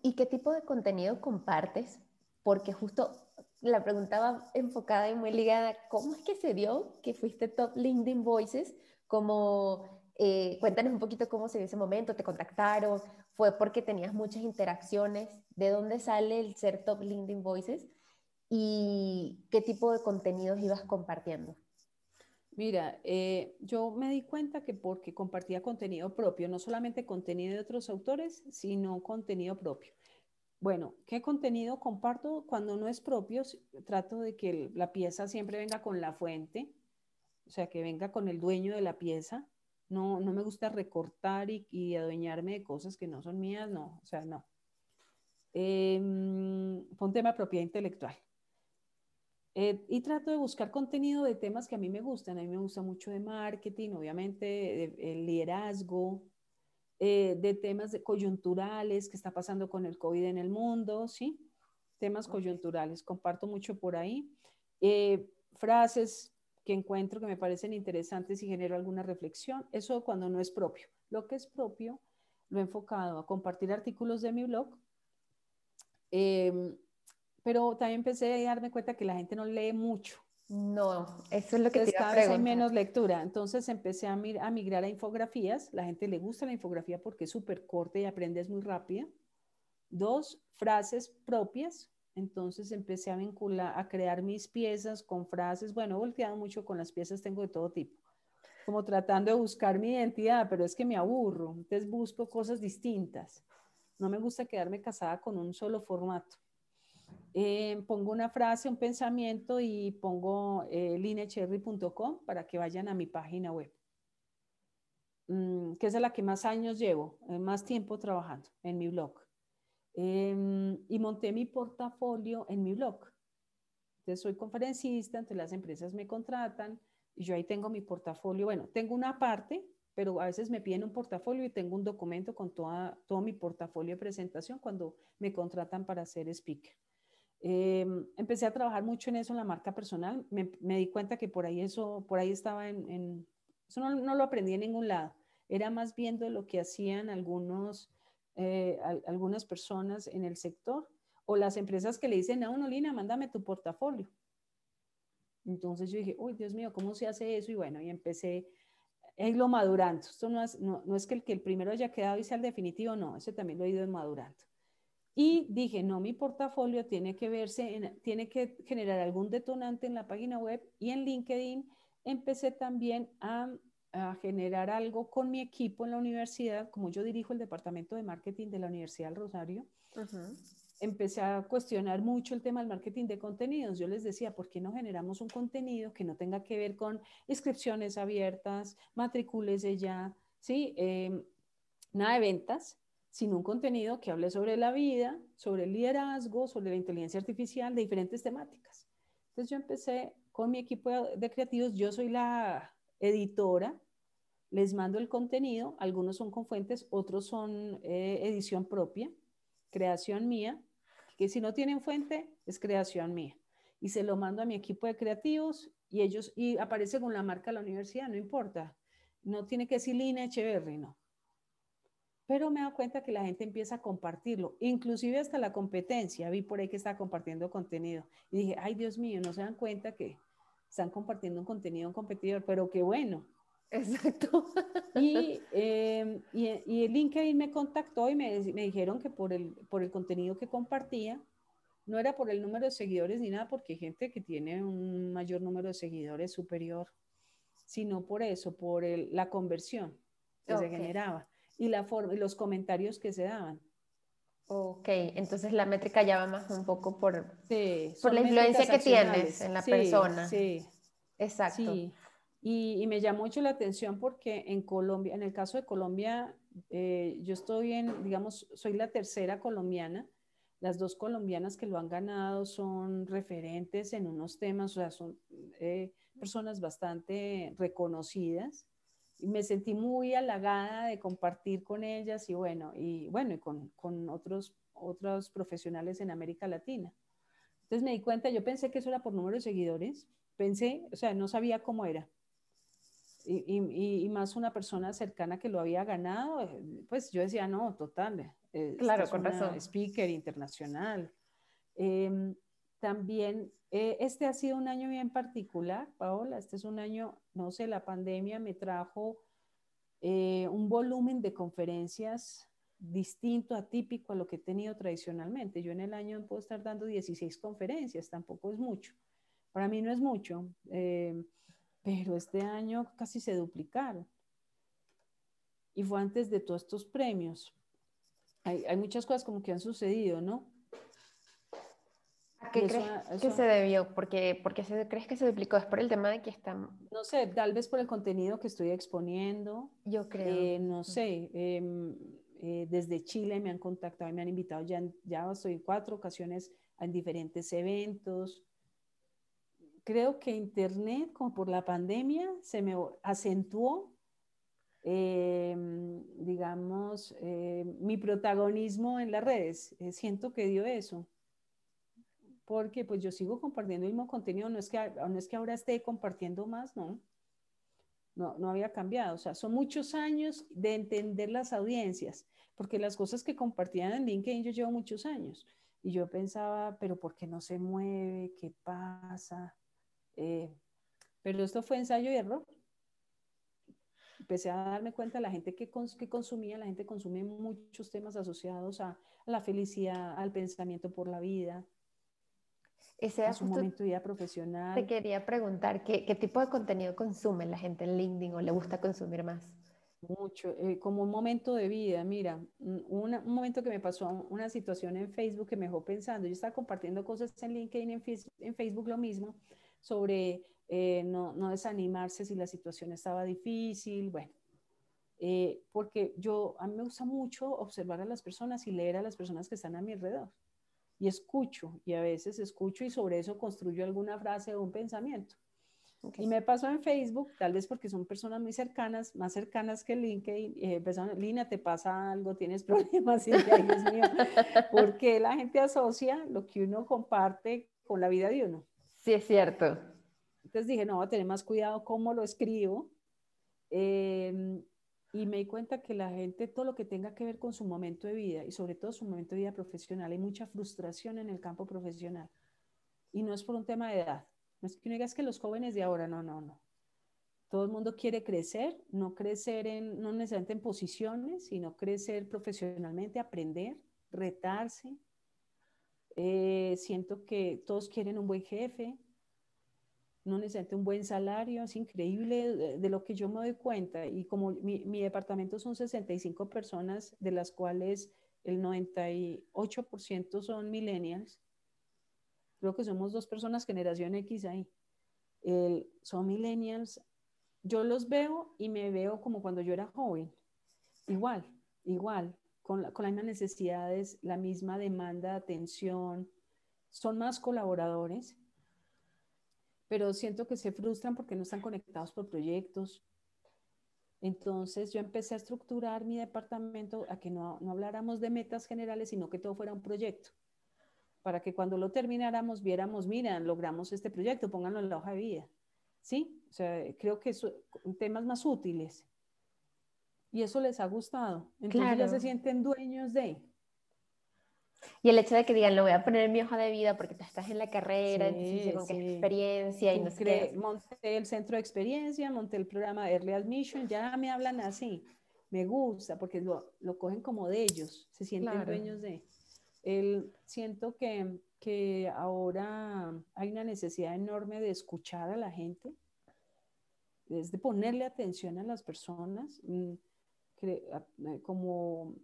¿Y qué tipo de contenido compartes? Porque justo la preguntaba enfocada y muy ligada, ¿cómo es que se dio que fuiste top LinkedIn Voices? Como, eh, cuéntanos un poquito cómo se dio ese momento, te contactaron, fue porque tenías muchas interacciones, de dónde sale el ser top LinkedIn Voices y qué tipo de contenidos ibas compartiendo. Mira, eh, yo me di cuenta que porque compartía contenido propio, no solamente contenido de otros autores, sino contenido propio. Bueno, ¿qué contenido comparto? Cuando no es propio, trato de que la pieza siempre venga con la fuente, o sea, que venga con el dueño de la pieza. No, no me gusta recortar y, y adueñarme de cosas que no son mías, no, o sea, no. Eh, fue un tema de propiedad intelectual. Eh, y trato de buscar contenido de temas que a mí me gustan. A mí me gusta mucho de marketing, obviamente, el liderazgo, eh, de temas de coyunturales, que está pasando con el COVID en el mundo, ¿sí? Temas coyunturales, comparto mucho por ahí. Eh, frases que encuentro que me parecen interesantes y genero alguna reflexión. Eso cuando no es propio. Lo que es propio, lo he enfocado a compartir artículos de mi blog Em, pero también empecé a darme cuenta que la gente no lee mucho. No, eso es lo que te cada vez hay menos lectura. Entonces empecé a, a, migrar a infografías. La gente le gusta la infografía porque es súper corta y aprendes muy rápido. Dos, frases propias. Entonces empecé a vincular, a crear mis piezas con frases. Bueno, he volteado mucho con las piezas, tengo de todo tipo. Como tratando de buscar mi identidad, pero es que me aburro. Entonces busco cosas distintas. No me gusta quedarme casada con un solo formato. Eh, pongo una frase, un pensamiento y pongo eh, linecherry.com para que vayan a mi página web, mm, que es la que más años llevo, eh, más tiempo trabajando en mi blog. Em, y monté mi portafolio en mi blog. Entonces soy conferencista, entonces las empresas me contratan y yo ahí tengo mi portafolio. Bueno, tengo una parte pero a veces me piden un portafolio y tengo un documento con toda, todo mi portafolio de presentación cuando me contratan para ser speaker. Em, empecé a trabajar mucho en eso en la marca personal. Me, di cuenta que por ahí eso, por ahí estaba en, eso no, lo aprendí en ningún lado. era más viendo lo que hacían algunos, eh, algunas personas en el sector o las empresas que le dicen a uno, Lina, mándame tu portafolio. Entonces yo dije, uy, Dios mío, ¿cómo se hace eso? Y bueno, y empecé a irlo madurando. Esto no es, no, no es que, el, que el primero haya quedado y sea el definitivo, no, ese también lo he ido madurando. Y dije, no, mi portafolio tiene que verse, tiene que generar algún detonante en la página web y en LinkedIn empecé también a, a, generar algo con mi equipo en la universidad, como yo dirijo el departamento de marketing de la Universidad del Rosario. Empecé a cuestionar mucho el tema del marketing de contenidos. Yo les decía, ¿por qué no generamos un contenido que no tenga que ver con inscripciones abiertas, de ya, ¿sí? Em, nada de ventas, sino un contenido que hable sobre la vida, sobre el liderazgo, sobre la inteligencia artificial, de diferentes temáticas. Entonces yo empecé con mi equipo de creativos, yo soy la editora, les mando el contenido, algunos son con fuentes, otros son eh, edición propia, creación mía, que si no tienen fuente es creación mía. Y se lo mando a mi equipo de creativos y ellos, y aparece con la marca de la universidad, no importa. No tiene que decir Lina Echeverry, no pero me he cuenta que la gente empieza a compartirlo, inclusive hasta la competencia. Vi por ahí que está compartiendo contenido y dije, ay Dios mío, no se dan cuenta que están compartiendo un contenido un competidor, pero qué bueno. Exacto. Y, eh, y, y, LinkedIn me contactó y me, me, dijeron que por el, por el contenido que compartía, no era por el número de seguidores ni nada, porque hay gente que tiene un mayor número de seguidores superior, sino por eso, por el, la conversión que se generaba y, la forma, y los comentarios que se daban. Ok, entonces la métrica ya va más un poco por, por la influencia que tienes en la persona. Sí, exacto. Sí. Y, y, me llamó mucho la atención porque en Colombia, en el caso de Colombia, eh, yo estoy en, digamos, soy la tercera colombiana. Las dos colombianas que lo han ganado son referentes en unos temas, o sea, son eh, personas bastante reconocidas me sentí muy halagada de compartir con ellas y bueno, y bueno, y con, con otros, otros profesionales en América Latina. Entonces me di cuenta, yo pensé que eso era por número de seguidores, pensé, o sea, no sabía cómo era. Y, y, y más una persona cercana que lo había ganado, pues yo decía, no, total. Eh, claro, con razón. Speaker internacional. Eh, también, eh, este ha sido un año bien particular, Paola. Este es un año, no sé, la pandemia me trajo eh, un volumen de conferencias distinto, atípico a lo que he tenido tradicionalmente. Yo en el año puedo estar dando 16 conferencias, tampoco es mucho. Para mí no es mucho, eh, pero este año casi se duplicaron. Y fue antes de todos estos premios. Hay, hay muchas cosas como que han sucedido, ¿no? qué crees que se debió? Porque, porque se, crees que se duplicó? ¿Es por el tema de que están...? No sé, tal vez por el contenido que estoy exponiendo. Yo creo. Eh, no sé, em, eh, desde Chile me han contactado y me han invitado, ya, ya estoy en cuatro ocasiones en diferentes eventos. Creo que Internet, como por la pandemia, se me acentuó, em, digamos, eh, mi protagonismo en las redes. siento que dio eso porque pues yo sigo compartiendo el mismo contenido, no es que, no es que ahora esté compartiendo más, no. No, no había cambiado. O sea, son muchos años de entender las audiencias, porque las cosas que compartían en LinkedIn yo llevo muchos años. Y yo pensaba, pero ¿por qué no se mueve? ¿Qué pasa? Eh, pero esto fue ensayo y error. Empecé a darme cuenta de la gente que, que consumía, la gente consume muchos temas asociados a, a la felicidad, al pensamiento por la vida, ese es un momento de vida profesional. Te quería preguntar, ¿qué, ¿qué, tipo de contenido consume la gente en LinkedIn o le gusta consumir más? Mucho, eh, como un momento de vida. Mira, un, un, momento que me pasó una situación en Facebook que me dejó pensando. Yo estaba compartiendo cosas en LinkedIn, en, en Facebook lo mismo, sobre eh, no, no, desanimarse si la situación estaba difícil. Bueno, eh, porque yo, a mí me gusta mucho observar a las personas y leer a las personas que están a mi alrededor y escucho, y a veces escucho y sobre eso construyo alguna frase o un pensamiento. Y me pasó en Facebook, tal vez porque son personas muy cercanas, más cercanas que LinkedIn, eh, personas, Lina, te pasa algo, tienes problemas, y Dios mío, porque la gente asocia lo que uno comparte con la vida de uno. Sí, es cierto. Entonces dije, no, voy a tener más cuidado cómo lo escribo. Em, y me di cuenta que la gente, todo lo que tenga que ver con su momento de vida y sobre todo su momento de vida profesional, hay mucha frustración en el campo profesional. Y no es por un tema de edad. No es que uno diga que los jóvenes de ahora, no, no, no. Todo el mundo quiere crecer, no crecer en, no necesariamente en posiciones, sino crecer profesionalmente, aprender, retarse. Eh, siento que todos quieren un buen jefe, no necesariamente un buen salario, es increíble de, lo que yo me doy cuenta. Y como mi, mi, departamento son 65 personas, de las cuales el 98% son millennials, creo que somos dos personas generación X ahí. son millennials, yo los veo y me veo como cuando yo era joven, igual, igual, con, con las mismas necesidades, la misma demanda de atención, son más colaboradores pero siento que se frustran porque no están conectados por proyectos. Entonces yo empecé a estructurar mi departamento a que no, no habláramos de metas generales, sino que todo fuera un proyecto, para que cuando lo termináramos viéramos, mira, logramos este proyecto, pónganlo en la hoja de vida. ¿Sí? O sea, creo que son temas más útiles. Y eso les ha gustado. Entonces ya se sienten dueños de. Y el hecho de que digan, lo voy a poner en mi hoja de vida porque tú estás en la carrera, sí, con qué experiencia y no sé Monté el centro de experiencia, monté el programa de Early Admission, ya me hablan así. Me gusta porque lo, lo cogen como de ellos, se sienten dueños de. El, siento que, que ahora hay una necesidad enorme de escuchar a la gente, es de ponerle atención a las personas, mm, como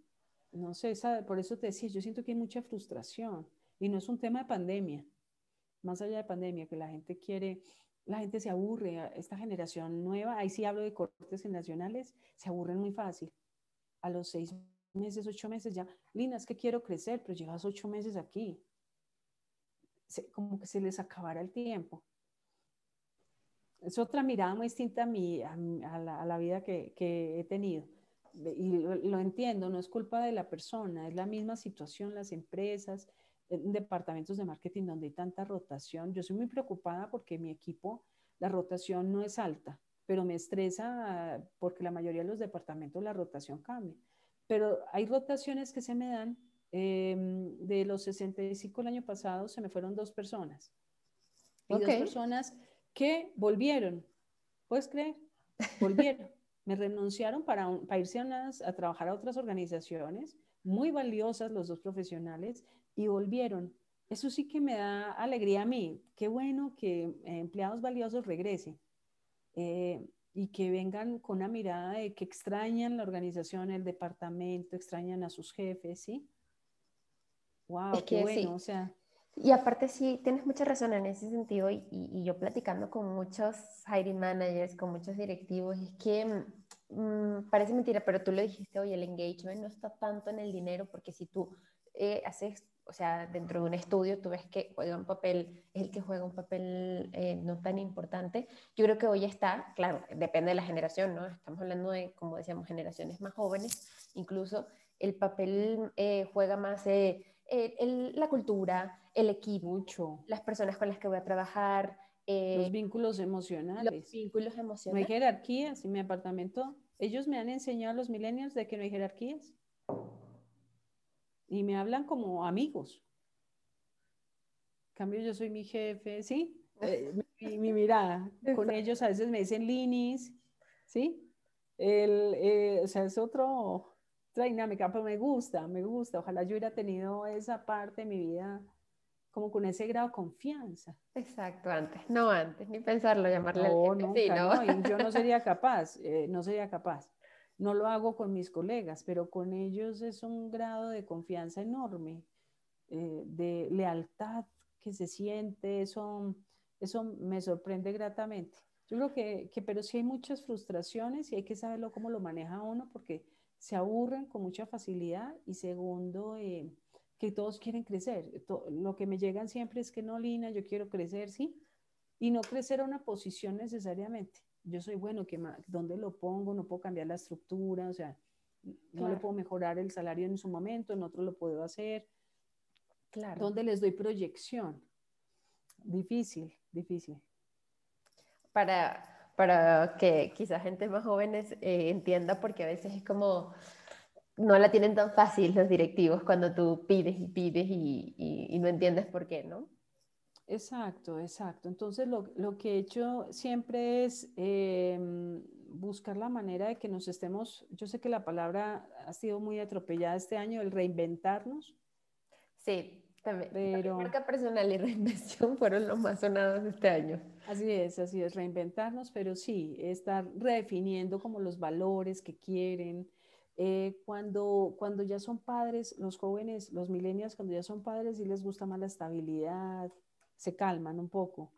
no sé, por eso te decía, yo siento que hay mucha frustración y no es un tema de pandemia, más allá de pandemia, que la gente quiere, la gente se aburre, esta generación nueva, ahí sí hablo de cortes generacionales, se aburren muy fácil. A los seis meses, ocho meses ya, Lina, es que quiero crecer, pero llevas ocho meses aquí. como que se les acabara el tiempo. Es otra mirada muy distinta a, mí, a, la, vida que he tenido y lo, entiendo, no es culpa de la persona, es la misma situación, las empresas, departamentos de marketing donde hay tanta rotación. Yo soy muy preocupada porque mi equipo, la rotación no es alta, pero me estresa porque la mayoría de los departamentos la rotación cambia. Pero hay rotaciones que se me dan. Em, de los 65 el año pasado se me fueron dos personas. Y dos personas que volvieron. ¿Puedes creer? Volvieron. Me renunciaron para, irse a, trabajar a otras organizaciones, muy valiosas los dos profesionales, y volvieron. Eso sí que me da alegría a mí. Qué bueno que empleados valiosos regresen eh, y que vengan con una mirada de que extrañan la organización, el departamento, extrañan a sus jefes, ¿sí? Wow, qué bueno, o sea. Y aparte sí, tienes mucha razón en ese sentido y, y, yo platicando con muchos hiring managers, con muchos directivos, es que mmm, parece mentira, pero tú lo dijiste, oye, el engagement no está tanto en el dinero porque si tú eh, haces, o sea, dentro de un estudio tú ves que juega un papel, es el que juega un papel eh, no tan importante. Yo creo que hoy está, claro, depende de la generación, ¿no? Estamos hablando de, como decíamos, generaciones más jóvenes, incluso el papel eh, juega más la cultura, el equipo, Mucho. las personas con las que voy a trabajar. Eh, los vínculos emocionales. Los vínculos emocionales. No hay jerarquías. En mi apartamento, ellos me han enseñado a los millennials de que no hay jerarquías. Y me hablan como amigos. En cambio, yo soy mi jefe, ¿sí? Eh, mi, mirada. Con ellos a veces me dicen linis, ¿sí? El, eh, o sea, es otro, otra dinámica, pero me gusta, me gusta. Ojalá yo hubiera tenido esa parte de mi vida como con ese grado de confianza. Exacto, antes, no antes, ni pensarlo, llamarle no, nunca, ¿no? Y yo no sería capaz, eh, no sería capaz. No lo hago con mis colegas, pero con ellos es un grado de confianza enorme, eh, de lealtad que se siente, eso, eso me sorprende gratamente. Yo creo que, que, pero sí hay muchas frustraciones y hay que saberlo cómo lo maneja uno, porque se aburren con mucha facilidad y segundo, eh, que todos quieren crecer. Lo que me llegan siempre es que no, Lina, yo quiero crecer, ¿sí? Y no crecer a una posición necesariamente. Yo soy bueno, que ¿dónde lo pongo? No puedo cambiar la estructura, o sea, no le puedo mejorar el salario en su momento, en otro lo puedo hacer. Claro. ¿Dónde les doy proyección? Difícil, difícil. Para, para que quizás gente más jóvenes eh, entienda, porque a veces es como, no la tienen tan fácil los directivos cuando tú pides y pides y, y, no entiendes por qué, ¿no? Exacto, exacto. Entonces lo, lo que he hecho siempre es em, buscar la manera de que nos estemos, yo sé que la palabra ha sido muy atropellada este año, el reinventarnos. Sí, también. Pero... marca personal y reinvención fueron los más sonados este año. Así es, así es, reinventarnos, pero sí, estar redefiniendo como los valores que quieren. Eh, cuando, cuando ya son padres, los jóvenes, los millennials, cuando ya son padres, sí les gusta más la estabilidad, se calman un poco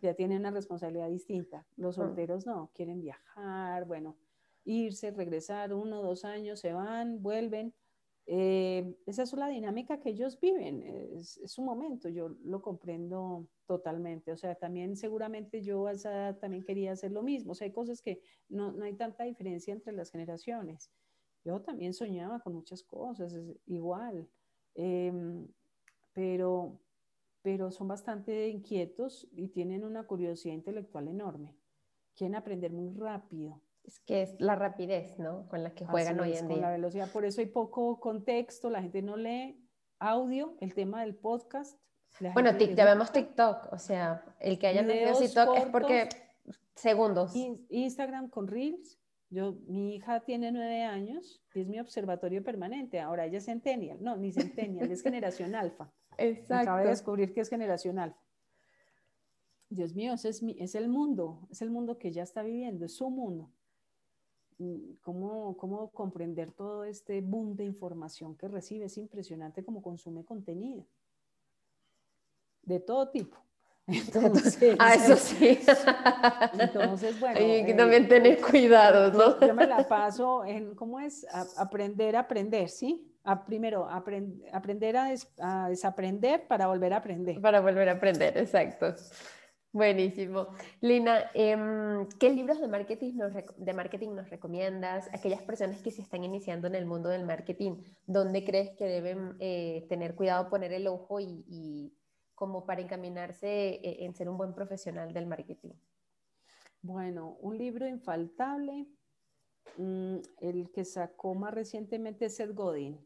ya tienen una responsabilidad distinta. Los solteros no, quieren viajar, bueno, irse, regresar uno, dos años, se van, vuelven. Eh, esa es la dinámica que ellos viven, es, es, su momento, yo lo comprendo totalmente. O sea, también seguramente yo a esa edad también quería hacer lo mismo. O sea, hay cosas que no, no hay tanta diferencia entre las generaciones. Yo también soñaba con muchas cosas, es igual. Em, pero, pero son bastante inquietos y tienen una curiosidad intelectual enorme. Quieren aprender muy rápido. Es que es la rapidez, ¿no? Con la que juegan hoy en día. la velocidad. Por eso hay poco contexto, la gente no lee audio, el tema del podcast. Bueno, ya vemos TikTok, o sea, el que haya nacido TikTok es porque segundos. Instagram con Reels. Yo, mi hija tiene nueve años y es mi observatorio permanente. Ahora ella es centennial. No, ni centennial, es generación alfa. Exacto. Acaba de descubrir que es generacional. Dios mío, ese es, es el mundo, es el mundo que ya está viviendo, es su mundo. Mm, ¿Cómo, ¿Cómo comprender todo este boom de información que recibe? Es impresionante cómo consume contenido. De todo tipo. Entonces, ah, eso sí. Entonces, bueno. Hay que también eh, tener cuidado, ¿no? Yo me la paso en, ¿cómo es? aprender a aprender, ¿sí? primero, aprender a, desaprender para volver a aprender. Para volver a aprender, exacto. Buenísimo. Lina, em, ¿qué libros de marketing, nos, de marketing nos recomiendas? Aquellas personas que se están iniciando en el mundo del marketing, ¿dónde crees que deben eh, tener cuidado, poner el ojo y, como para encaminarse eh, en ser un buen profesional del marketing? Bueno, un libro infaltable, mm, el que sacó más recientemente Seth Godin,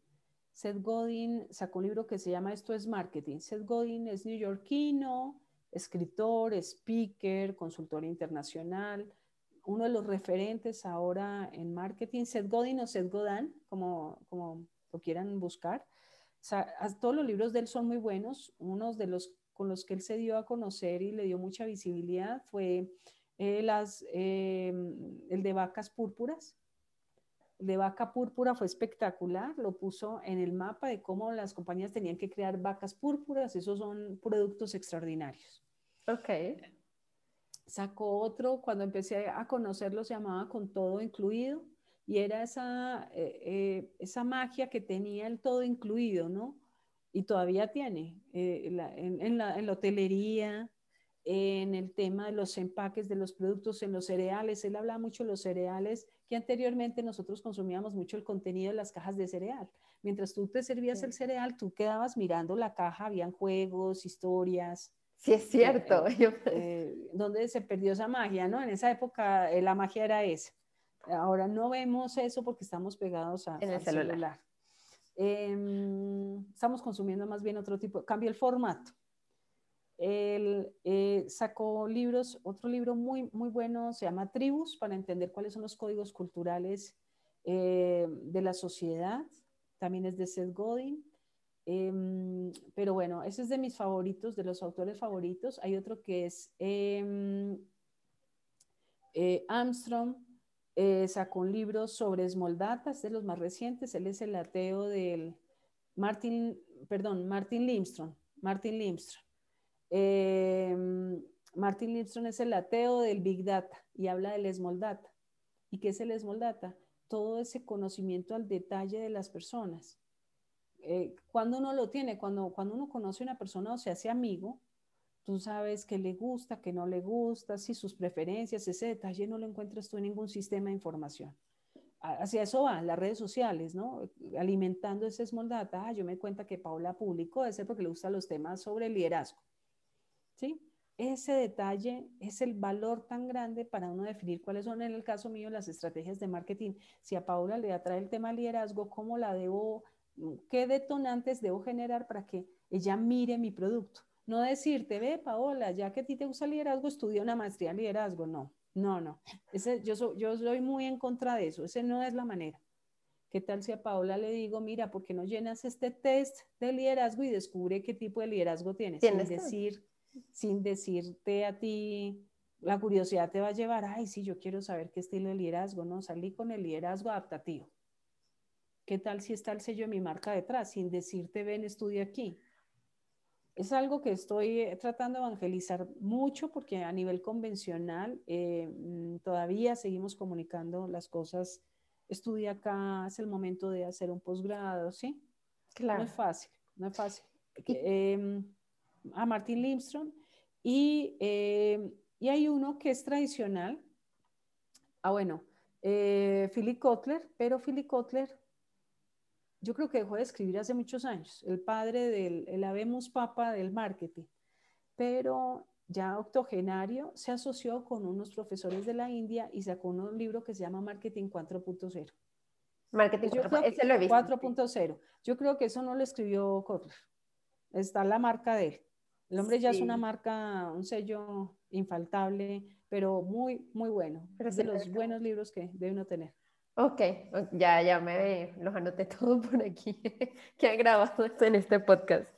Seth Godin sacó un libro que se llama Esto es Marketing. Seth Godin es neoyorquino, escritor, speaker, consultor internacional, uno de los referentes ahora en marketing. Seth Godin o Seth Godin, como, como lo quieran buscar. Todos los libros de él son muy buenos. Uno de los con los que él se dio a conocer y le dio mucha visibilidad fue eh, las, eh, el de vacas púrpuras, de vaca púrpura fue espectacular, lo puso en el mapa de cómo las compañías tenían que crear vacas púrpuras, esos son productos extraordinarios. Ok. Sacó otro, cuando empecé a conocerlo se llamaba Con todo incluido y era esa, eh, eh, esa magia que tenía el todo incluido, ¿no? Y todavía tiene eh, en, en, la, en la hotelería, en el tema de los empaques de los productos, en los cereales. Él hablaba mucho de los cereales, que anteriormente nosotros consumíamos mucho el contenido de las cajas de cereal. Mientras tú te servías el cereal, tú quedabas mirando la caja, habían juegos, historias. Sí, es cierto. Eh, eh, eh, donde se perdió esa magia, ¿no? En esa época la magia era esa. Ahora no vemos eso porque estamos pegados a, en el celular. Em, estamos consumiendo más bien otro tipo, cambia el formato. Él eh, sacó libros, otro libro muy, muy bueno se llama Tribus, para entender cuáles son los códigos culturales eh, de la sociedad. También es de Seth Godin. Em, pero bueno, ese es de mis favoritos, de los autores favoritos. Hay otro que es em, eh, sacó un libro sobre Smoldatas, de los más recientes. Él es el ateo del Martin, perdón, Martin Limstrom. Martin Limstrom. Eh, Martin Lipson es el ateo del Big Data y habla del Small Data. ¿Y qué es el Small Data? Todo ese conocimiento al detalle de las personas. Eh, cuando uno lo tiene, cuando, cuando uno conoce a una persona o se hace amigo, tú sabes qué le gusta, qué no le gusta, si sus preferencias, ese detalle no lo encuentras tú en ningún sistema de información. Hacia eso van las redes sociales, ¿no? Alimentando ese small. Ah, yo me cuenta que Paula publicó ese porque le gustan los temas sobre liderazgo. ¿sí? ese detalle es el valor tan grande para uno definir cuáles son, en el caso mío, las estrategias de marketing. Si a Paula le atrae el tema liderazgo, ¿cómo la debo, qué detonantes debo generar para que ella mire mi producto? No decirte, ve, Paola, ya que a ti te gusta liderazgo, estudia una maestría en liderazgo. No, no, no. Ese, yo, yo soy muy en contra de eso. Ese no es la manera. ¿Qué tal si a Paola le digo, mira, ¿por qué no llenas este test de liderazgo y descubre qué tipo de liderazgo tienes? Sin decir, sin decirte a ti, la curiosidad te va a llevar, ay, sí, yo quiero saber qué estilo de liderazgo, no, salí con el liderazgo adaptativo. ¿Qué tal si está el sello de mi marca detrás? Sin decirte, ven, estudia aquí. Es algo que estoy eh, tratando de evangelizar mucho porque a nivel convencional eh, mm, todavía seguimos comunicando las cosas estudia acá, es el momento de hacer un posgrado, ¿sí? Claro. No es fácil, no es fácil. Em, a Martin Lindstrom y, em, y, hay uno que es tradicional. Ah, bueno, eh, Philip Kotler, pero Philip Kotler yo creo que dejó de escribir hace muchos años, el padre del, el habemos papa del marketing, pero ya octogenario, se asoció con unos profesores de la India y sacó un libro que se llama Marketing 4.0. Marketing 4.0. Yo creo que eso no lo escribió Kotler. Está la marca de él. El hombre ya es una marca, un sello infaltable, pero muy, muy bueno. es de los buenos libros que debe uno tener. Ok, ya, ya me los anoté todo por aquí, que han grabado esto en este podcast.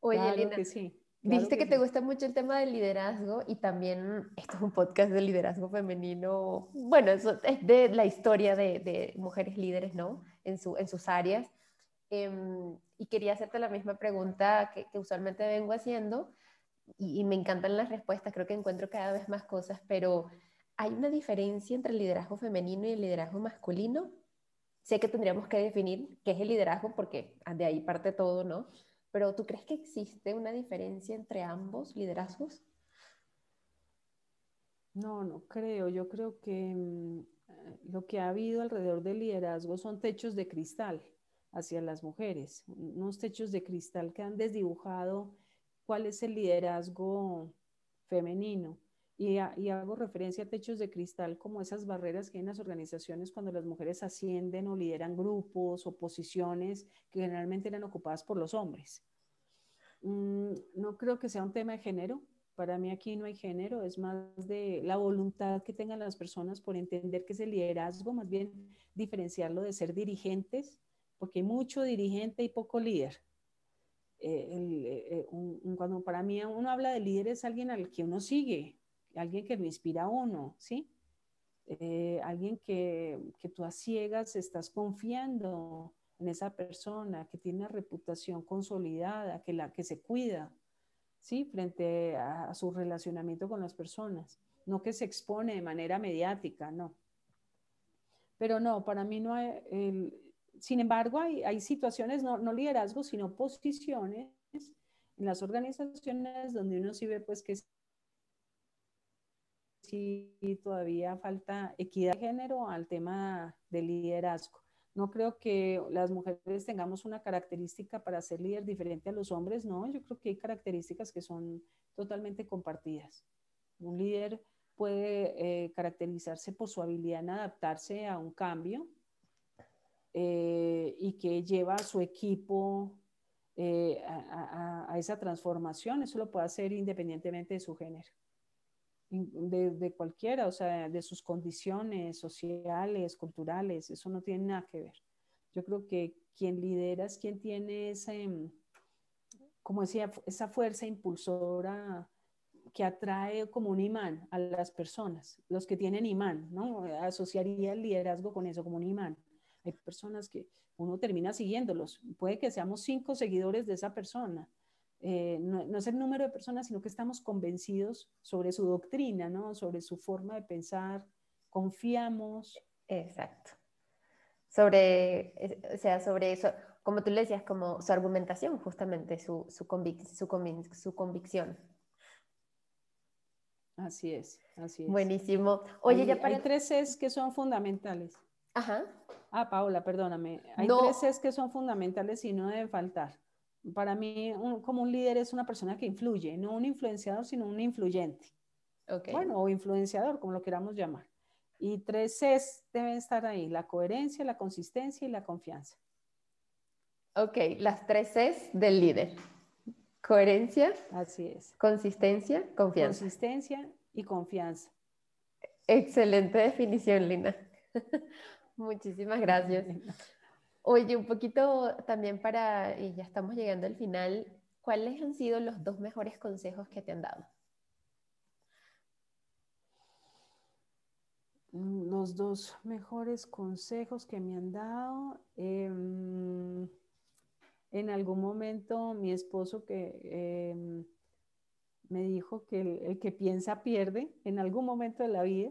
Oye, claro que sí. Dijiste que, te gusta mucho el tema del liderazgo y también esto es un podcast de liderazgo femenino. Bueno, eso es de la historia de, de mujeres líderes, ¿no? En, su, en sus áreas. Em, y quería hacerte la misma pregunta que, que usualmente vengo haciendo y, y, me encantan las respuestas, creo que encuentro cada vez más cosas, pero ¿hay una diferencia entre el liderazgo femenino y el liderazgo masculino? Sé que tendríamos que definir qué es el liderazgo porque de ahí parte todo, ¿no? Pero ¿tú crees que existe una diferencia entre ambos liderazgos? No, no creo. Yo creo que mm, lo que ha habido alrededor del liderazgo son techos de cristal hacia las mujeres, unos techos de cristal que han desdibujado cuál es el liderazgo femenino. Y, y, hago referencia a techos de cristal como esas barreras que hay en las organizaciones cuando las mujeres ascienden o lideran grupos o posiciones que generalmente eran ocupadas por los hombres. Mm, no creo que sea un tema de género. Para mí aquí no hay género, es más de la voluntad que tengan las personas por entender que es el liderazgo, más bien diferenciarlo de ser dirigentes, porque hay mucho dirigente y poco líder. Eh, eh, eh, cuando para mí uno habla de líder es alguien al que uno sigue, alguien que lo inspira a uno, ¿sí? Eh, alguien que, que, tú a ciegas estás confiando en esa persona, que tiene una reputación consolidada, que, la, que se cuida, ¿sí? Frente a, su relacionamiento con las personas, no que se expone de manera mediática, no. Pero no, para mí no hay, el, sin embargo, hay, hay situaciones, no, no liderazgo, sino posiciones en las organizaciones donde uno sí ve pues que sí todavía falta equidad de género al tema del liderazgo. No creo que las mujeres tengamos una característica para ser líder diferente a los hombres, no, yo creo que hay características que son totalmente compartidas. Un líder puede eh, caracterizarse por su habilidad en adaptarse a un cambio eh, y que lleva a su equipo eh, a, esa transformación. Eso lo puede hacer independientemente de su género de, cualquiera, o sea, de sus condiciones sociales, culturales, eso no tiene nada que ver. Yo creo que quien lidera es quien tiene ese, mm, como decía, esa fuerza impulsora que atrae como un imán a las personas, los que tienen imán, ¿no? Asociaría el liderazgo con eso, como un imán. Hay personas que uno termina siguiéndolos, puede que seamos cinco seguidores de esa persona, eh, no, es el número de personas, sino que estamos convencidos sobre su doctrina, ¿no? sobre su forma de pensar, confiamos. Exacto. Sobre, o sea, sobre eso, como tú le decías, como su argumentación, justamente, su, su, su, convicción. Así es, así es. Buenísimo. Oye, hay, ya para... Hay tres es que son fundamentales. Ajá. Ah, Paola, perdóname. Hay tres es que son fundamentales y no deben faltar Para mí, como un líder es una persona que influye, no un influenciador, sino un influyente. Bueno, o influenciador, como lo queramos llamar. Y tres Cs deben estar ahí, la coherencia, la consistencia y la confianza. Ok, las tres Cs del líder. Coherencia. Así es. Consistencia, confianza. Consistencia y confianza. Excelente definición, Lina. Muchísimas gracias. Oye, un poquito también para, y ya estamos llegando al final, ¿cuáles han sido los dos mejores consejos que te han dado? Mm, los dos mejores consejos que me han dado. Em, en algún momento mi esposo que em, me dijo que el, que piensa pierde en algún momento de la vida.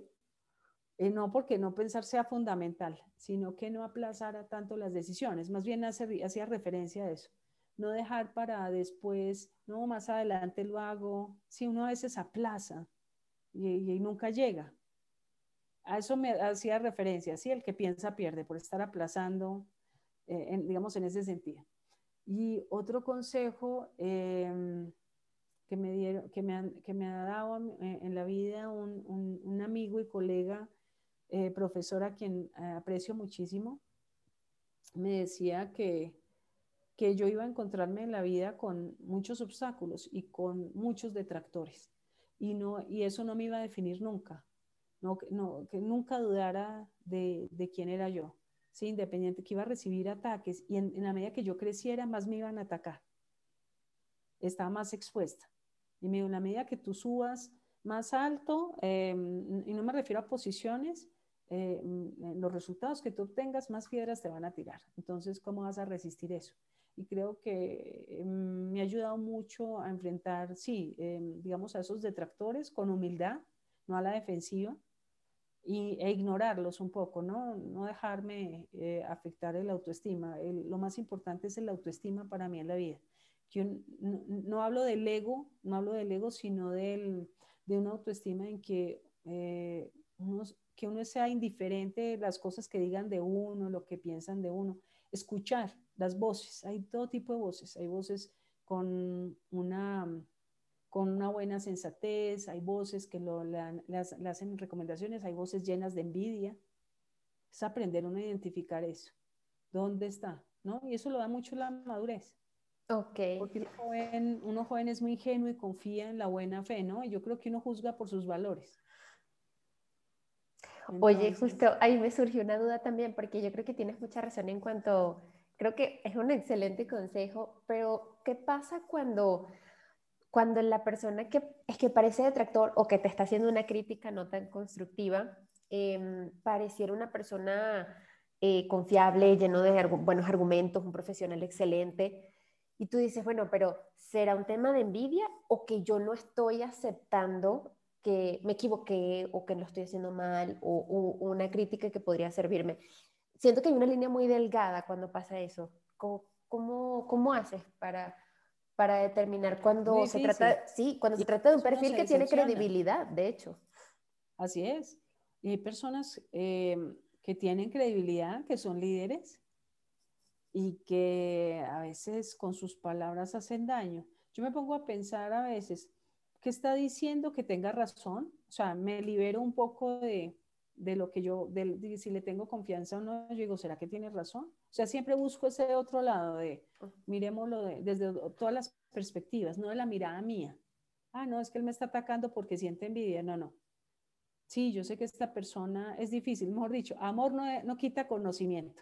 Eh, no porque no pensar sea fundamental, sino que no aplazara tanto las decisiones. Más bien hacía referencia a eso. No dejar para después, no, más adelante lo hago. Si uno a veces aplaza y nunca llega a eso me hacía referencia, sí, el que piensa pierde por estar aplazando, eh, digamos, en ese sentido. Y otro consejo em, que, me dieron, que, me que me ha dado eh, en la vida un, un, amigo y colega, eh, profesor a quien aprecio muchísimo, me decía que, que yo iba a encontrarme en la vida con muchos obstáculos y con muchos detractores. Y, no, y eso no me iba a definir nunca no, no, que nunca dudara de, de, quién era yo, ¿sí? independiente, que iba a recibir ataques y en, la medida que yo creciera, más me iban a atacar. Estaba más expuesta. Y me en la medida que tú subas más alto, em, y no me refiero a posiciones, eh, los resultados que tú obtengas, más piedras te van a tirar. Entonces, ¿cómo vas a resistir eso? Y creo que em, me ha ayudado mucho a enfrentar, sí, em, digamos, a esos detractores con humildad, no a la defensiva, y, e ignorarlos un poco, ¿no? No dejarme eh, afectar el autoestima. lo más importante es el autoestima para mí en la vida. no, hablo del ego, no hablo del ego, sino del, de una autoestima en que, eh, uno, que uno sea indiferente de las cosas que digan de uno, lo que piensan de uno. Escuchar las voces, hay todo tipo de voces, hay voces con una con una buena sensatez, hay voces que lo, le, hacen recomendaciones, hay voces llenas de envidia. Es aprender uno a identificar eso. ¿Dónde está? ¿No? Y eso lo da mucho la madurez. Ok. Porque uno joven, uno joven es muy ingenuo y confía en la buena fe, ¿no? Y yo creo que uno juzga por sus valores. Oye, justo ahí me surgió una duda también, porque yo creo que tienes mucha razón en cuanto, creo que es un excelente consejo, pero ¿qué pasa cuando cuando la persona que es que parece detractor o que te está haciendo una crítica no tan constructiva, em, pareciera una persona eh, confiable, lleno de buenos argumentos, un profesional excelente, y tú dices, bueno, pero ¿será un tema de envidia o que yo no estoy aceptando que me equivoqué o que lo estoy haciendo mal o, una crítica que podría servirme? Siento que hay una línea muy delgada cuando pasa eso. ¿Cómo, cómo, cómo haces para para determinar cuando se trata, sí, cuando se trata de un perfil que tiene credibilidad, de hecho. Así es. Y hay personas em, que tienen credibilidad, que son líderes y que a veces con sus palabras hacen daño. Yo me pongo a pensar a veces, ¿qué está diciendo que tenga razón? O sea, me libero un poco de, de lo que yo, de, si le tengo confianza o no, yo digo, ¿será que tiene razón? O sea, siempre busco ese otro lado de, miremoslo desde todas las perspectivas, no de la mirada mía. Ah, no, es que él me está atacando porque siente envidia. No, no. Sí, yo sé que esta persona es difícil, mejor dicho, amor no, no quita conocimiento.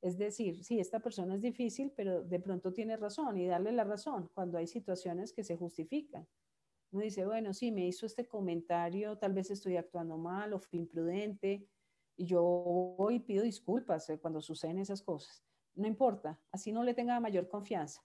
Es decir, sí, esta persona es difícil, pero de pronto tiene razón y darle la razón cuando hay situaciones que se justifican. Uno dice, bueno, sí, me hizo este comentario, tal vez estoy actuando mal o fui imprudente, y yo voy y pido disculpas eh, cuando suceden esas cosas. No importa, así no le tenga mayor confianza.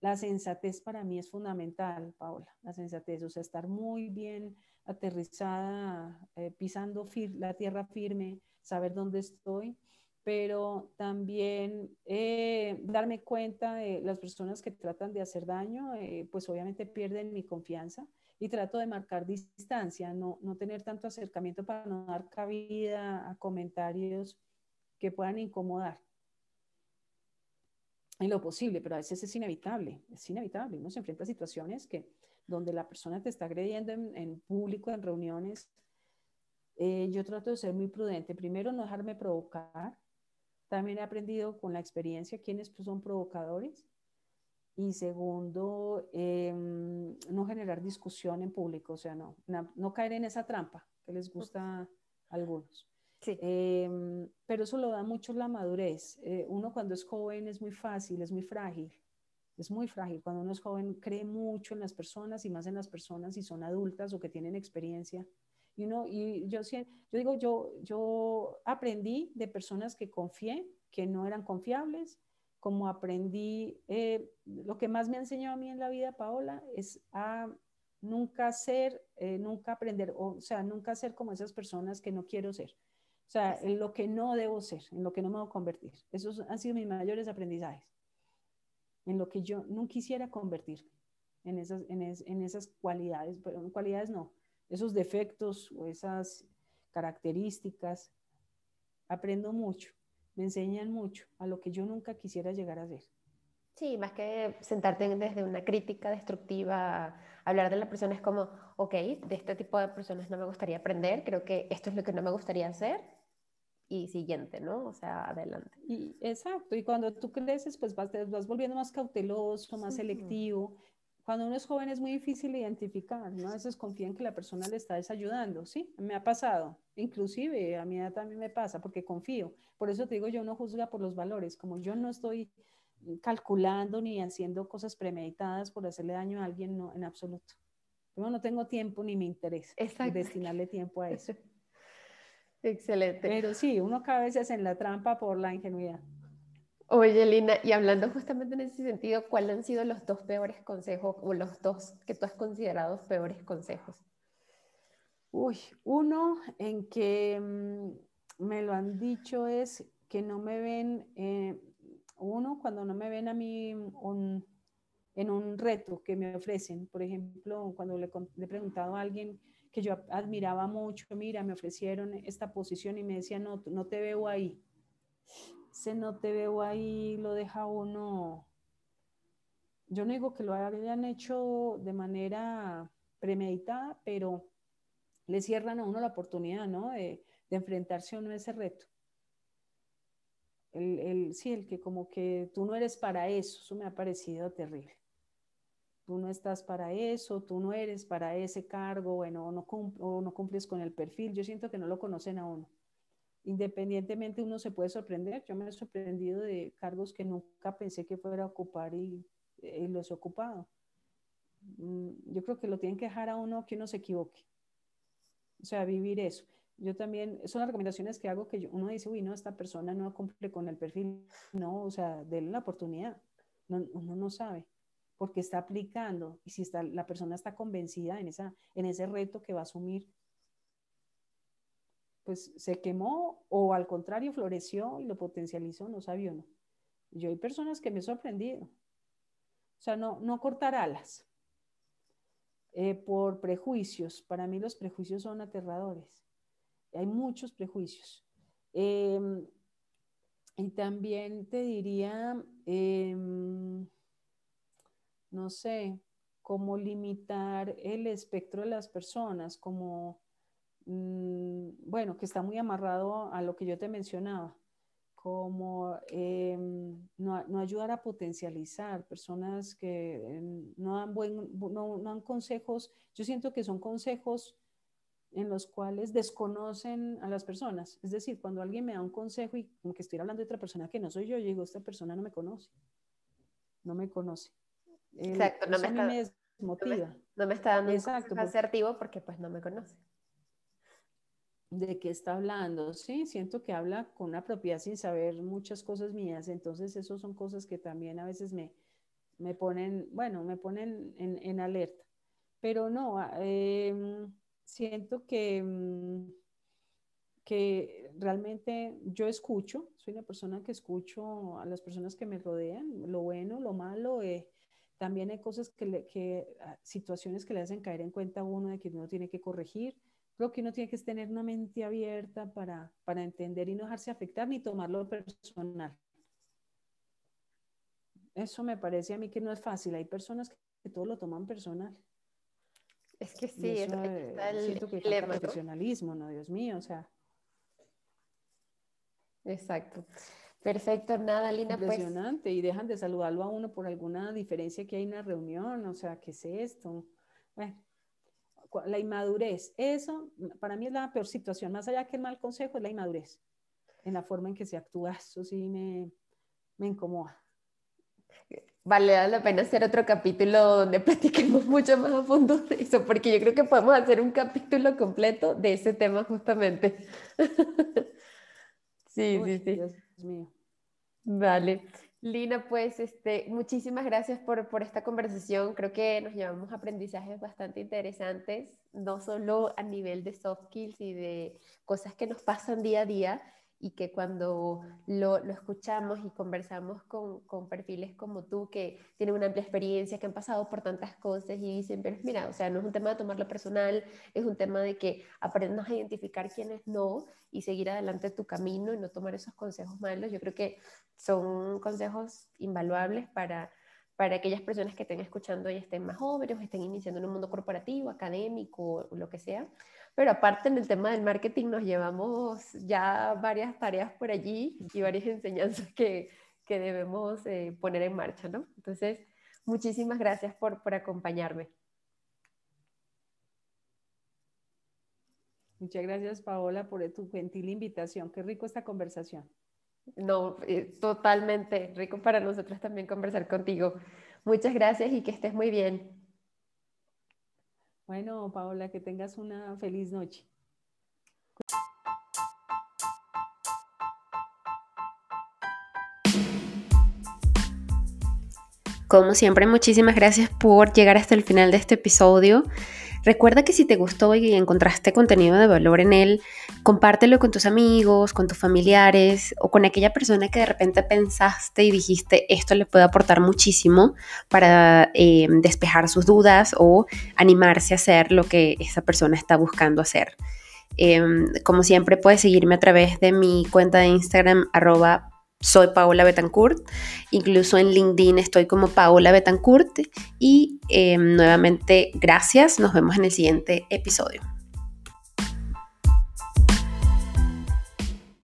La sensatez para mí es fundamental, Paola, la sensatez, o sea, estar muy bien aterrizada, eh, pisando la tierra firme, saber dónde estoy, pero también eh, darme cuenta de las personas que tratan de hacer daño, eh, pues obviamente pierden mi confianza y trato de marcar distancia, no, no tener tanto acercamiento para no dar cabida a comentarios que puedan incomodar. en lo posible, pero a veces es inevitable, es inevitable. Uno se enfrenta a situaciones que donde la persona te está agrediendo en, público, en reuniones. Eh, yo trato de ser muy prudente. Primero, no dejarme provocar. También he aprendido con la experiencia quiénes son provocadores. Y segundo, em, no generar discusión en público, o sea, no, no, caer en esa trampa que les gusta a algunos. Sí. Em, pero eso lo da mucho la madurez. Eh, uno cuando es joven es muy fácil, es muy frágil es muy frágil. Cuando uno es joven cree mucho en las personas y más en las personas si son adultas o que tienen experiencia. Y, uno, y yo, yo digo, yo, yo aprendí de personas que confié, que no eran confiables, como aprendí, eh, lo que más me ha enseñado a mí en la vida, Paola, es a nunca ser, eh, nunca aprender, o, sea, nunca ser como esas personas que no quiero ser. O sea, en lo que no debo ser, en lo que no me debo convertir. Esos han sido mis mayores aprendizajes en lo que yo no quisiera convertir, en esas, en, esas cualidades, pero cualidades no, esos defectos o esas características. Aprendo mucho, me enseñan mucho a lo que yo nunca quisiera llegar a ser. Sí, más que sentarte desde una crítica destructiva, hablar de la persona es como, ok, de este tipo de personas no me gustaría aprender, creo que esto es lo que no me gustaría hacer, y siguiente, ¿no? O sea, adelante. Y, exacto, y cuando tú creces, pues vas, vas volviendo más cauteloso, más selectivo. Cuando uno es joven es muy difícil identificar, ¿no? A veces confían que la persona le está desayudando, ¿sí? Me ha pasado, inclusive a mi edad también me pasa, porque confío. Por eso te digo, yo no juzga por los valores, como yo no estoy calculando ni haciendo cosas premeditadas por hacerle daño a alguien, no, en absoluto. Yo no tengo tiempo ni me interesa destinarle tiempo a eso. Excelente. Pero sí, uno cae a veces en la trampa por la ingenuidad. Oye, Lina, y hablando justamente en ese sentido, ¿cuáles han sido los dos peores consejos o los dos que tú has considerado peores consejos? Uy, uno en que mm, me lo han dicho es que no me ven, eh, uno cuando no me ven a mí en un reto que me ofrecen, por ejemplo, cuando le, he preguntado a alguien que yo admiraba mucho, mira, me ofrecieron esta posición y me decía, no, no te veo ahí. Ese no te veo ahí lo deja uno, yo no digo que lo hayan hecho de manera premeditada, pero le cierran a uno la oportunidad, ¿no? De, enfrentarse a uno a ese reto. El, el, sí, el que como que tú no eres para eso, eso me ha parecido terrible tú no estás para eso, tú no eres para ese cargo, bueno, no, o no cumples con el perfil. Yo siento que no lo conocen a uno. Independientemente uno se puede sorprender. Yo me he sorprendido de cargos que nunca pensé que fuera a ocupar y, los he ocupado. Mm, yo creo que lo tienen que dejar a uno que uno se equivoque. O sea, vivir eso. Yo también, son las recomendaciones que hago que uno dice, uy, no, esta persona no cumple con el perfil. No, o sea, denle la oportunidad. No, uno no sabe porque está aplicando y si está, la persona está convencida en ese reto que va a asumir, pues se quemó o al contrario floreció y lo potencializó, no sabía no. Yo hay personas que me he sorprendido. O sea, no, no cortar alas eh, por prejuicios. Para mí los prejuicios son aterradores. Hay muchos prejuicios. Em, y también te diría... Em, no sé, cómo limitar el espectro de las personas, como, mm, bueno, que está muy amarrado a lo que yo te mencionaba, como em, no, ayudar a potencializar personas que em, no dan, buen, no, dan consejos, yo siento que son consejos en los cuales desconocen a las personas. Es decir, cuando alguien me da un consejo y como que estoy hablando de otra persona que no soy yo, yo digo, esta persona no me conoce, no me conoce. Exacto, no me, está, No, me, está dando Exacto, un asertivo porque pues no me conoce. ¿De qué está hablando? Sí, siento que habla con una propiedad sin saber muchas cosas mías, entonces eso son cosas que también a veces me, me ponen, bueno, me ponen en, en alerta. Pero no, eh, siento que, mm, que realmente yo escucho, soy una persona que escucho a las personas que me rodean, lo bueno, lo malo, eh, también hay cosas que, que, ah, situaciones que le hacen caer en cuenta a uno de que uno tiene que corregir. Creo que uno tiene que tener una mente abierta para, para entender y no dejarse afectar ni tomarlo personal. eso me parece a mí que no es fácil. Hay personas que todo lo toman personal. Es que sí, es, está el siento que falta profesionalismo, ¿no? Dios mío, o sea. Exacto. Perfecto, nada, Lina. Pues. Impresionante, y dejan de saludarlo a uno por alguna diferencia que hay en una reunión, o sea, ¿qué es esto? Bueno, la inmadurez, eso para mí es la peor situación, más allá que el mal consejo, es la inmadurez, en la forma en que se actúa, eso sí me, me incomoda. Vale la pena hacer otro capítulo donde platiquemos mucho más a fondo de eso, porque yo creo que podemos hacer un capítulo completo de ese tema justamente. sí, sí, sí. Dios mío. Vale. Lina, pues este, muchísimas gracias por, por, esta conversación. Creo que nos llevamos aprendizajes bastante interesantes, no solo a nivel de soft skills y de cosas que nos pasan día a día, y que cuando lo, lo escuchamos y conversamos con, con, perfiles como tú que tienen una amplia experiencia, que han pasado por tantas cosas y dicen, pero mira, o sea, no es un tema de tomarlo personal, es un tema de que aprendas a identificar quiénes no y seguir adelante tu camino y no tomar esos consejos malos. Yo creo que son consejos invaluables para, para aquellas personas que estén escuchando y estén más jóvenes, estén iniciando en un mundo corporativo, académico, o lo que sea. Pero aparte en el tema del marketing nos llevamos ya varias tareas por allí y varias enseñanzas que, que debemos eh, poner en marcha, ¿no? Entonces, muchísimas gracias por, por acompañarme. Muchas gracias, Paola, por tu gentil invitación. Qué rico esta conversación. No, eh, totalmente rico para nosotros también conversar contigo. Muchas gracias y que estés muy bien. Bueno, Paola, que tengas una feliz noche. Como siempre, muchísimas gracias por llegar hasta el final de este episodio. Recuerda que si te gustó y encontraste contenido de valor en él, compártelo con tus amigos, con tus familiares o con aquella persona que de repente pensaste y dijiste esto le puede aportar muchísimo para eh, despejar sus dudas o animarse a hacer lo que esa persona está buscando hacer. Em, como siempre, puedes seguirme a través de mi cuenta de Instagram, arroba soy Paola Betancourt, incluso en LinkedIn estoy como Paola Betancourt. Y em, nuevamente gracias, nos vemos en el siguiente episodio.